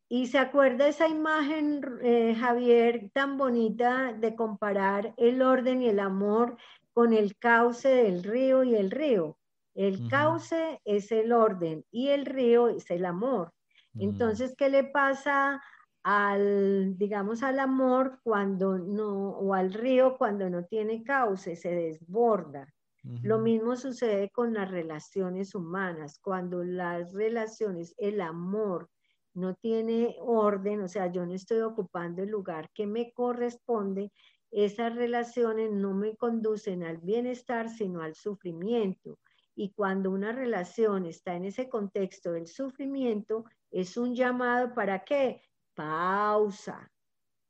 se acuerda esa imagen, eh, Javier, tan bonita de comparar el orden y el amor con el cauce del río y el río. El cauce es el orden y el río es el amor. Mm. Entonces, ¿qué le pasa al, digamos, al amor cuando no, o al río cuando no tiene cauce? Se desborda. Lo mismo sucede con las relaciones humanas. Cuando las relaciones, el amor no tiene orden, o sea, yo no estoy ocupando el lugar que me corresponde, esas relaciones no me conducen al bienestar, sino al sufrimiento. Y cuando una relación está en ese contexto del sufrimiento, es un llamado para qué? Pausa.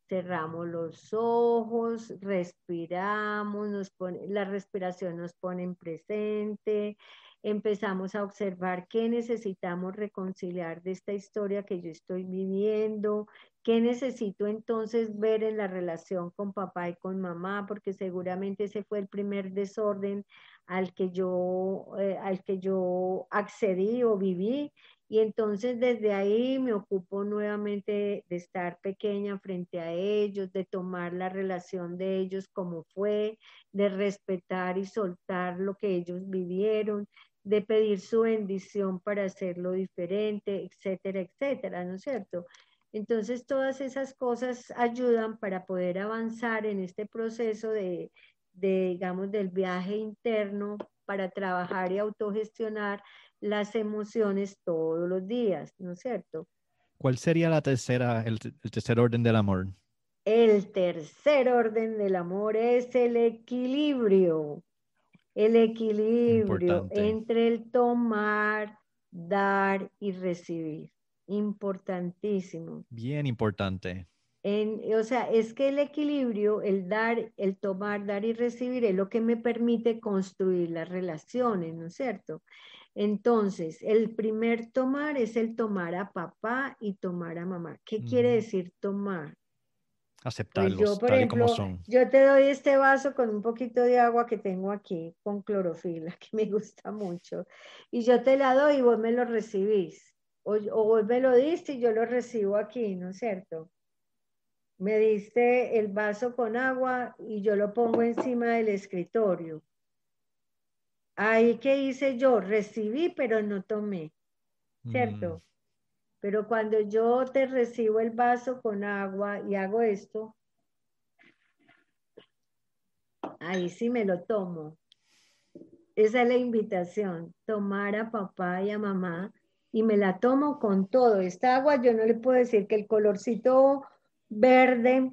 Cerramos los ojos, respiramos, nos la respiración nos pone en presente, empezamos a observar qué necesitamos reconciliar de esta historia que yo estoy viviendo, qué necesito entonces ver en la relación con papá y con mamá, porque seguramente ese fue el primer desorden al que yo, eh, al que yo accedí o viví. Y entonces desde ahí me ocupo nuevamente de estar pequeña frente a ellos, de tomar la relación de ellos como fue, de respetar y soltar lo que ellos vivieron, de pedir su bendición para hacerlo diferente, etcétera, etcétera, ¿no es cierto? Entonces todas esas cosas ayudan para poder avanzar en este proceso de, de, digamos, del viaje interno para trabajar y autogestionar las emociones todos los días, ¿no es cierto? ¿Cuál sería la tercera, el, tercer orden del amor? El tercer orden del amor es el equilibrio. El equilibrio entre el tomar, dar y recibir. Importantísimo. Bien importante o sea, es que el equilibrio, el dar, el tomar, dar y recibir es lo que me permite construir las relaciones, ¿no es cierto? Entonces, el primer tomar es el tomar a papá y tomar a mamá. ¿Qué quiere decir tomar? Aceptarlos pues yo, por ejemplo, son. Yo te doy este vaso con un poquito de agua que tengo aquí, con clorofila, que me gusta mucho, y yo te la doy y vos me lo recibís. O, o vos me lo diste y yo lo recibo aquí, ¿no es cierto? me diste el vaso con agua y yo lo pongo encima del escritorio. Ahí que hice yo, recibí pero no tomé, ¿cierto? Mm. Pero cuando yo te recibo el vaso con agua y hago esto, ahí sí me lo tomo. Esa es la invitación, tomar a papá y a mamá y me la tomo con todo. Esta agua yo no le puedo decir que el colorcito verde,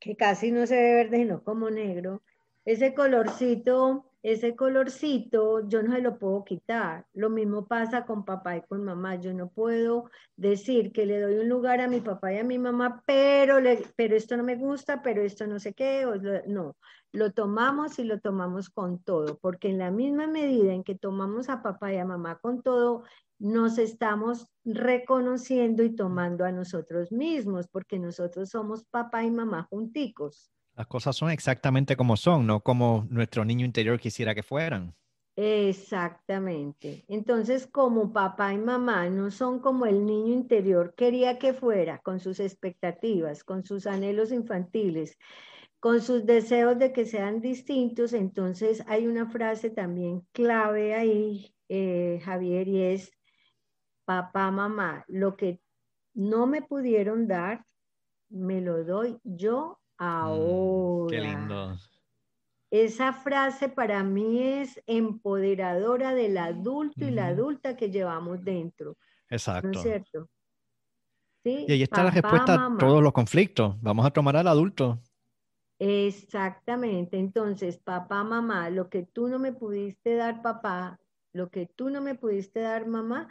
que casi no se ve verde, sino como negro, ese colorcito ese colorcito yo no se lo puedo quitar. Lo mismo pasa con papá y con mamá. Yo no puedo decir que le doy un lugar a mi papá y a mi mamá, pero, le, pero esto no me gusta, pero esto no sé qué. no, lo tomamos y lo tomamos con todo, porque en la misma medida en que tomamos a papá y a mamá con todo, nos estamos reconociendo y tomando a nosotros mismos, porque nosotros somos papá y mamá junticos. Las cosas son exactamente como son, no como nuestro niño interior quisiera que fueran. Exactamente. Entonces, como papá y mamá no son como el niño interior quería que fuera, con sus expectativas, con sus anhelos infantiles, con sus deseos de que sean distintos, entonces hay una frase también clave ahí, eh, Javier, y es, papá, mamá, lo que no me pudieron dar, me lo doy yo ahora. qué lindo. Esa frase para mí es empoderadora del adulto y la adulta que llevamos dentro. Exacto. ¿No es cierto? ¿Sí? Y ahí está la respuesta a todos los conflictos. Vamos a tomar al adulto. Exactamente. Entonces, papá, mamá, lo que tú no me pudiste dar, papá, lo que tú no me pudiste dar, mamá,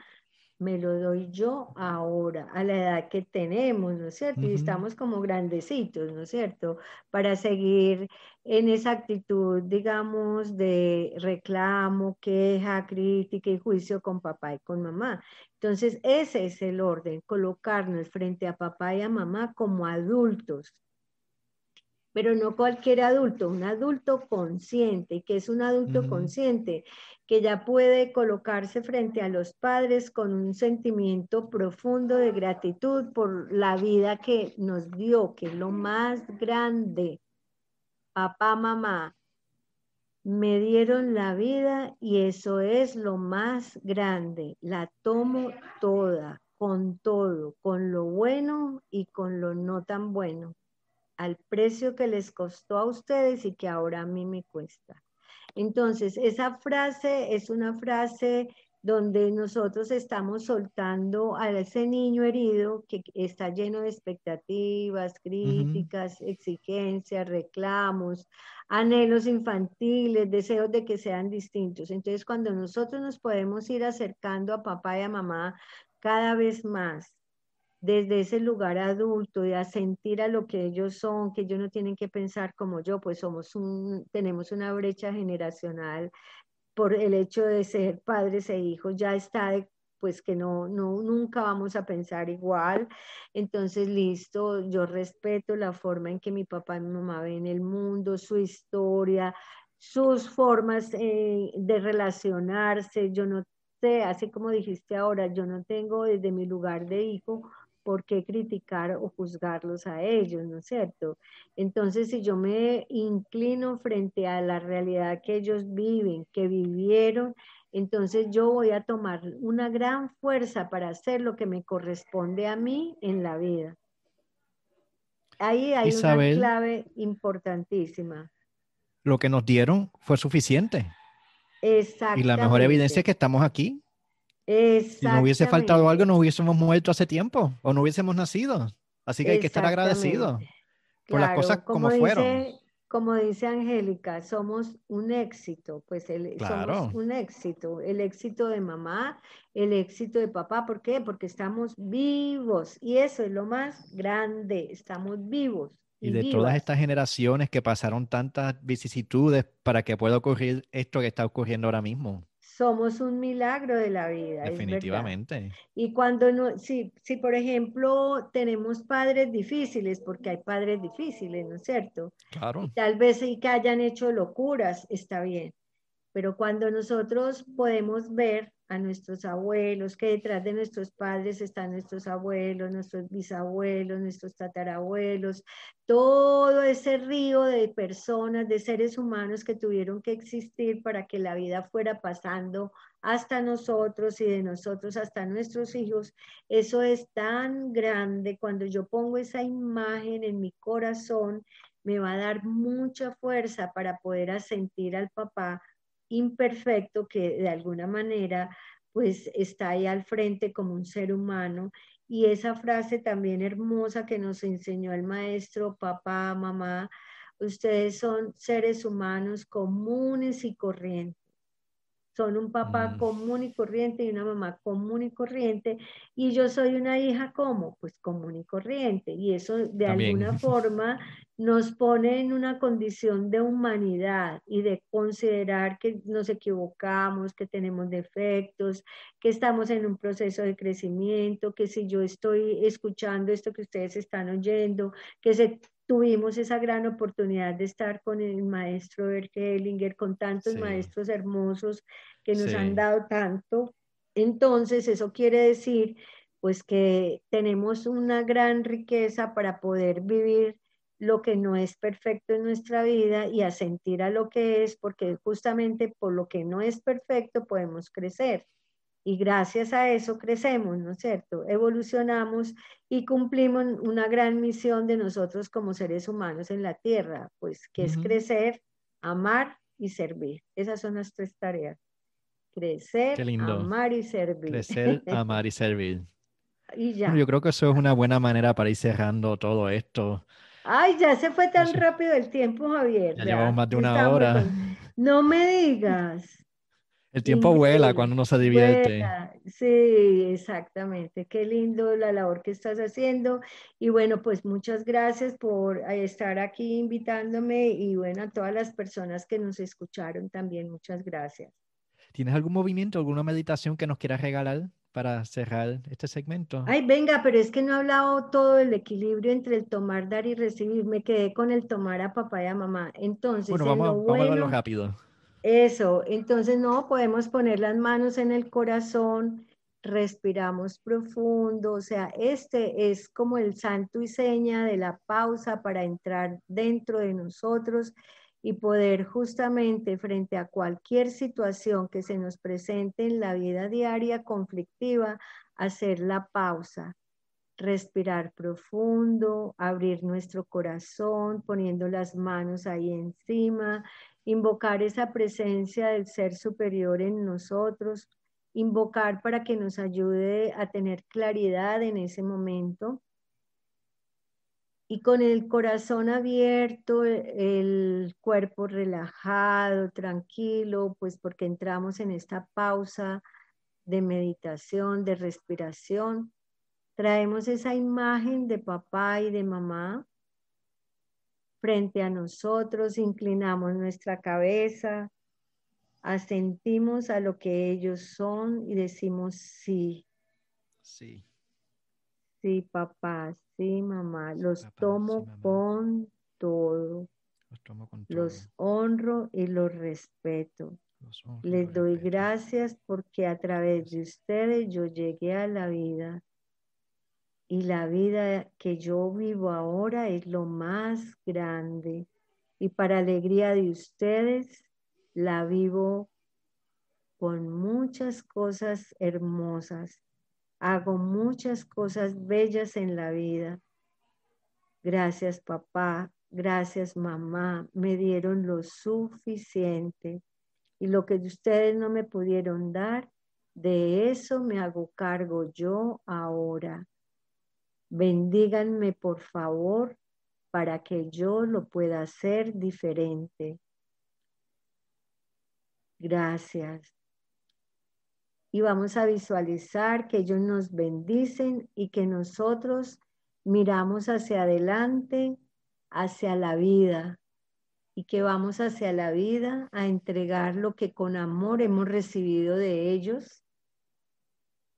me lo doy yo ahora, a la edad que tenemos, ¿no es cierto? Y estamos como grandecitos, ¿no es cierto? Para seguir en esa actitud, digamos, de reclamo, queja, crítica y juicio con papá y con mamá. Entonces, ese es el orden, colocarnos frente a papá y a mamá como adultos, pero no cualquier adulto, un adulto consciente. que es un adulto consciente? Que ya puede colocarse frente a los padres con un sentimiento profundo de gratitud por la vida que nos dio, que es lo más grande. Papá, mamá, me dieron la vida y eso es lo más grande. La tomo toda, con todo, con lo bueno y con lo no tan bueno al precio que les costó a ustedes y que ahora a mí me cuesta. Entonces, esa frase es una frase donde nosotros estamos soltando a ese niño herido que está lleno de expectativas, críticas, exigencias, reclamos, anhelos infantiles, deseos de que sean distintos. Entonces, cuando nosotros nos podemos ir acercando a papá y a mamá cada vez más, desde ese lugar adulto, y a sentir a lo que ellos son, que ellos no tienen que pensar como yo, pues somos un, tenemos una brecha generacional por el hecho de ser padres e hijos, ya está pues que no, no, nunca vamos a pensar igual. Entonces, listo, yo respeto la forma en que mi papá y mi mamá ven el mundo, su historia, sus formas eh, de relacionarse. Yo no sé, así como dijiste ahora, yo no tengo desde mi lugar de hijo por qué criticar o juzgarlos a ellos, ¿no es cierto? Entonces, si yo me inclino frente a la realidad que ellos viven, que vivieron, entonces yo voy a tomar una gran fuerza para hacer lo que me corresponde a mí en la vida. Ahí hay una clave importantísima. Lo que nos dieron fue suficiente. Exacto. Y la mejor evidencia es que estamos aquí. Si no hubiese faltado algo, no hubiésemos muerto hace tiempo o no hubiésemos nacido. Así que hay que estar agradecido por las cosas como, fueron. Como dice Angélica, somos un éxito, pues el, somos un éxito, el éxito de mamá, el éxito de papá, ¿por qué? Porque estamos vivos y eso es lo más grande, estamos vivos. Y, de todas estas generaciones que pasaron tantas vicisitudes para que pueda ocurrir esto que está ocurriendo ahora mismo somos un milagro de la vida. Definitivamente. Y cuando no, si, si por ejemplo tenemos padres difíciles, porque hay padres difíciles, ¿no es cierto? Claro. tal vez sí que hayan hecho locuras, está bien. Pero cuando nosotros podemos ver a nuestros abuelos, que detrás de nuestros padres están nuestros abuelos, nuestros bisabuelos, nuestros tatarabuelos, todo ese río de personas, de seres humanos que tuvieron que existir para que la vida fuera pasando hasta nosotros y de nosotros hasta nuestros hijos, eso es tan grande. Cuando yo pongo esa imagen en mi corazón, me va a dar mucha fuerza para poder asentir al papá imperfecto que de alguna manera pues está ahí al frente como un ser humano. Y esa frase también hermosa que nos enseñó el maestro, papá, mamá, ustedes son seres humanos comunes y corrientes. Son un papá Mm. común y corriente y una mamá común y corriente. Y yo soy una hija como, pues común y corriente. Y eso de También. alguna forma nos pone en una condición de humanidad y de considerar que nos equivocamos, que tenemos defectos, que estamos en un proceso de crecimiento, que si yo estoy escuchando esto que ustedes están oyendo, que se, tuvimos esa gran oportunidad de estar con el maestro Bert Hellinger, con tantos Sí. maestros hermosos que nos Sí. han dado tanto. Entonces, eso quiere decir pues que tenemos una gran riqueza para poder vivir lo que no es perfecto en nuestra vida y asentir a lo que es, porque justamente por lo que no es perfecto podemos crecer. Y gracias a eso crecemos, ¿no es cierto? Evolucionamos y cumplimos una gran misión de nosotros como seres humanos en la Tierra, pues que es Ujú. crecer, amar y servir. Esas son las tres tareas. Crecer, amar y servir. Crecer, amar y servir. y ya. Bueno, yo creo que eso es una buena manera para ir cerrando todo esto. Ay, ya se fue tan rápido el tiempo, Javier. Ya llevamos más de una estamos hora. con- No me digas. El tiempo vuela cuando uno se divierte. Vuela. Sí, exactamente. Qué lindo la labor que estás haciendo. Y bueno, pues muchas gracias por estar aquí invitándome y bueno, a todas las personas que nos escucharon también, muchas gracias. ¿Tienes algún movimiento, alguna meditación que nos quieras regalar para cerrar este segmento? Ay, venga, pero es que no he hablado todo del equilibrio entre el tomar, dar y recibir. Me quedé con el tomar a papá y a mamá. Entonces, bueno, en vamos, a- lo vamos a verlo bueno- rápido. Eso, entonces no, podemos poner las manos en el corazón, respiramos profundo, o sea, este es como el santo y seña de la pausa para entrar dentro de nosotros y poder justamente frente a cualquier situación que se nos presente en la vida diaria conflictiva, hacer la pausa, respirar profundo, abrir nuestro corazón, poniendo las manos ahí encima, invocar esa presencia del ser superior en nosotros, invocar para que nos ayude a tener claridad en ese momento. Y con el corazón abierto, el cuerpo relajado, tranquilo, pues porque entramos en esta pausa de meditación, de respiración, traemos esa imagen de papá y de mamá frente a nosotros, inclinamos nuestra cabeza, asentimos a lo que ellos son y decimos sí, Sí. Sí papá, sí mamá, los papá, sí, tomo mamá. con todo, Los tomo con todo. los honro y los respeto. Los honro y Les doy respeto. gracias porque a través de ustedes yo llegué a la vida. Y la vida que yo vivo ahora es lo más grande. Y para alegría de ustedes, la vivo con muchas cosas hermosas. Hago muchas cosas bellas en la vida. Gracias papá, gracias mamá, me dieron lo suficiente. Y lo que ustedes no me pudieron dar, de eso me hago cargo yo ahora. Bendíganme, por favor, para que yo lo pueda hacer diferente. Gracias. Y vamos a visualizar que ellos nos bendicen y que nosotros miramos hacia adelante, hacia la vida, y que vamos hacia la vida a entregar lo que con amor hemos recibido de ellos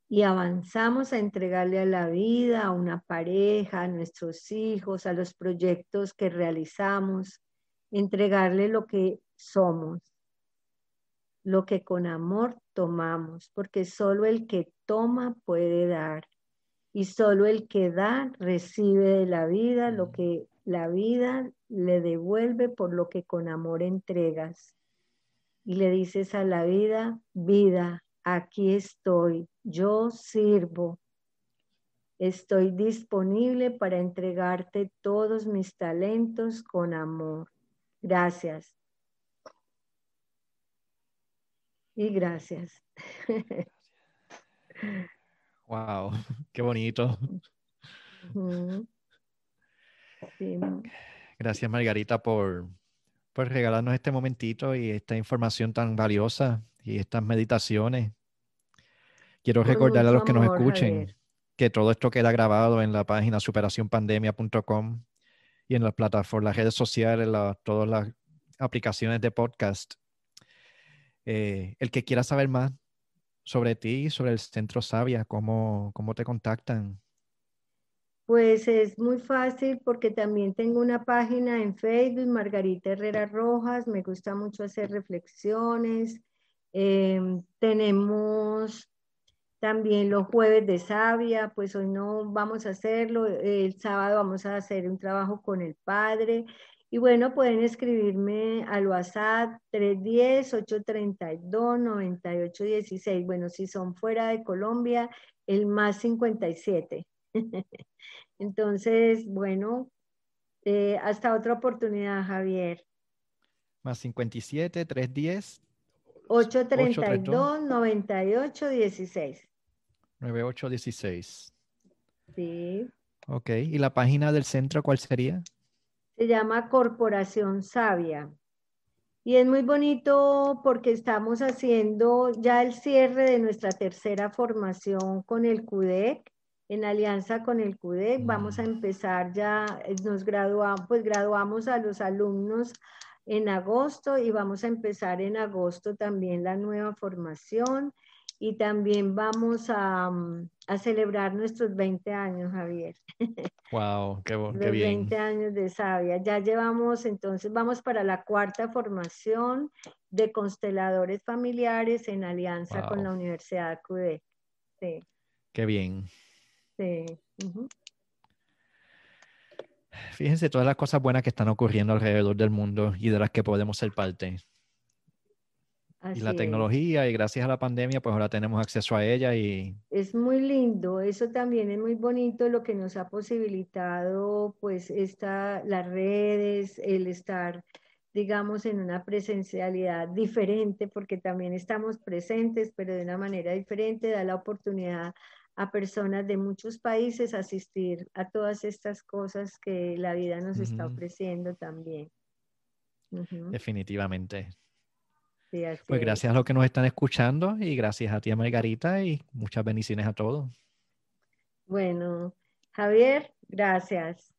y avanzamos a entregarle a la vida, a una pareja, a nuestros hijos, a los proyectos que realizamos, entregarle lo que somos, lo que con amor tomamos, porque solo el que toma puede dar y solo el que da recibe de la vida lo que la vida le devuelve por lo que con amor entregas. Y le dices a la vida, vida, aquí estoy, yo sirvo, estoy disponible para entregarte todos mis talentos con amor. Gracias. Y gracias. Wow, qué bonito. Sí. Gracias, Margarita, por, por regalarnos este momentito y esta información tan valiosa y estas meditaciones. Quiero recordar a los que nos escuchen que todo esto queda grabado en la página superacionpandemia.com y en las plataformas, las redes sociales, todas las aplicaciones de podcast. Eh, el que quiera saber más sobre ti, sobre el Centro Sabia, ¿cómo, cómo te contactan? Pues es muy fácil porque también tengo una página en Facebook, Margarita Herrera Rojas, me gusta mucho hacer reflexiones. Em, tenemos también los jueves de Sabia, pues hoy no vamos a hacerlo, el sábado vamos a hacer un trabajo con el padre. Y bueno, pueden escribirme al WhatsApp 310-832-9816. Bueno, si son fuera de Colombia, el más 57. Entonces, bueno, eh, hasta otra oportunidad, Javier. Más 57, 310. 832 9816. 9816. Sí. Ok, ¿y la página del centro cuál sería? Se llama Corporación Sabia. Y es muy bonito porque estamos haciendo ya el cierre de nuestra tercera formación con el CUDEC, en alianza con el CUDEC. Vamos a mm. empezar ya, nos graduamos, pues graduamos a los alumnos en agosto y vamos a empezar en agosto también la nueva formación y también vamos a, mm, a celebrar nuestros 20 años, Javier. Wow, qué, Los qué bien. 20 años de Sabia. Ya llevamos, entonces vamos para la cuarta formación de consteladores familiares en alianza con la Universidad CUDE. Sí. Qué bien. Sí. Fíjense todas las cosas buenas que están ocurriendo alrededor del mundo y de las que podemos ser parte y la tecnología y gracias a la pandemia pues ahora tenemos acceso a ella y... Es muy lindo, eso también es muy bonito lo que nos ha posibilitado pues esta, las redes, el estar digamos en una presencialidad diferente porque también estamos presentes pero de una manera diferente, da la oportunidad a personas de muchos países asistir a todas estas cosas que la vida nos está ofreciendo también. Definitivamente pues gracias a los que nos están escuchando y gracias a ti, Margarita, y muchas bendiciones a todos. Bueno, Javier, gracias.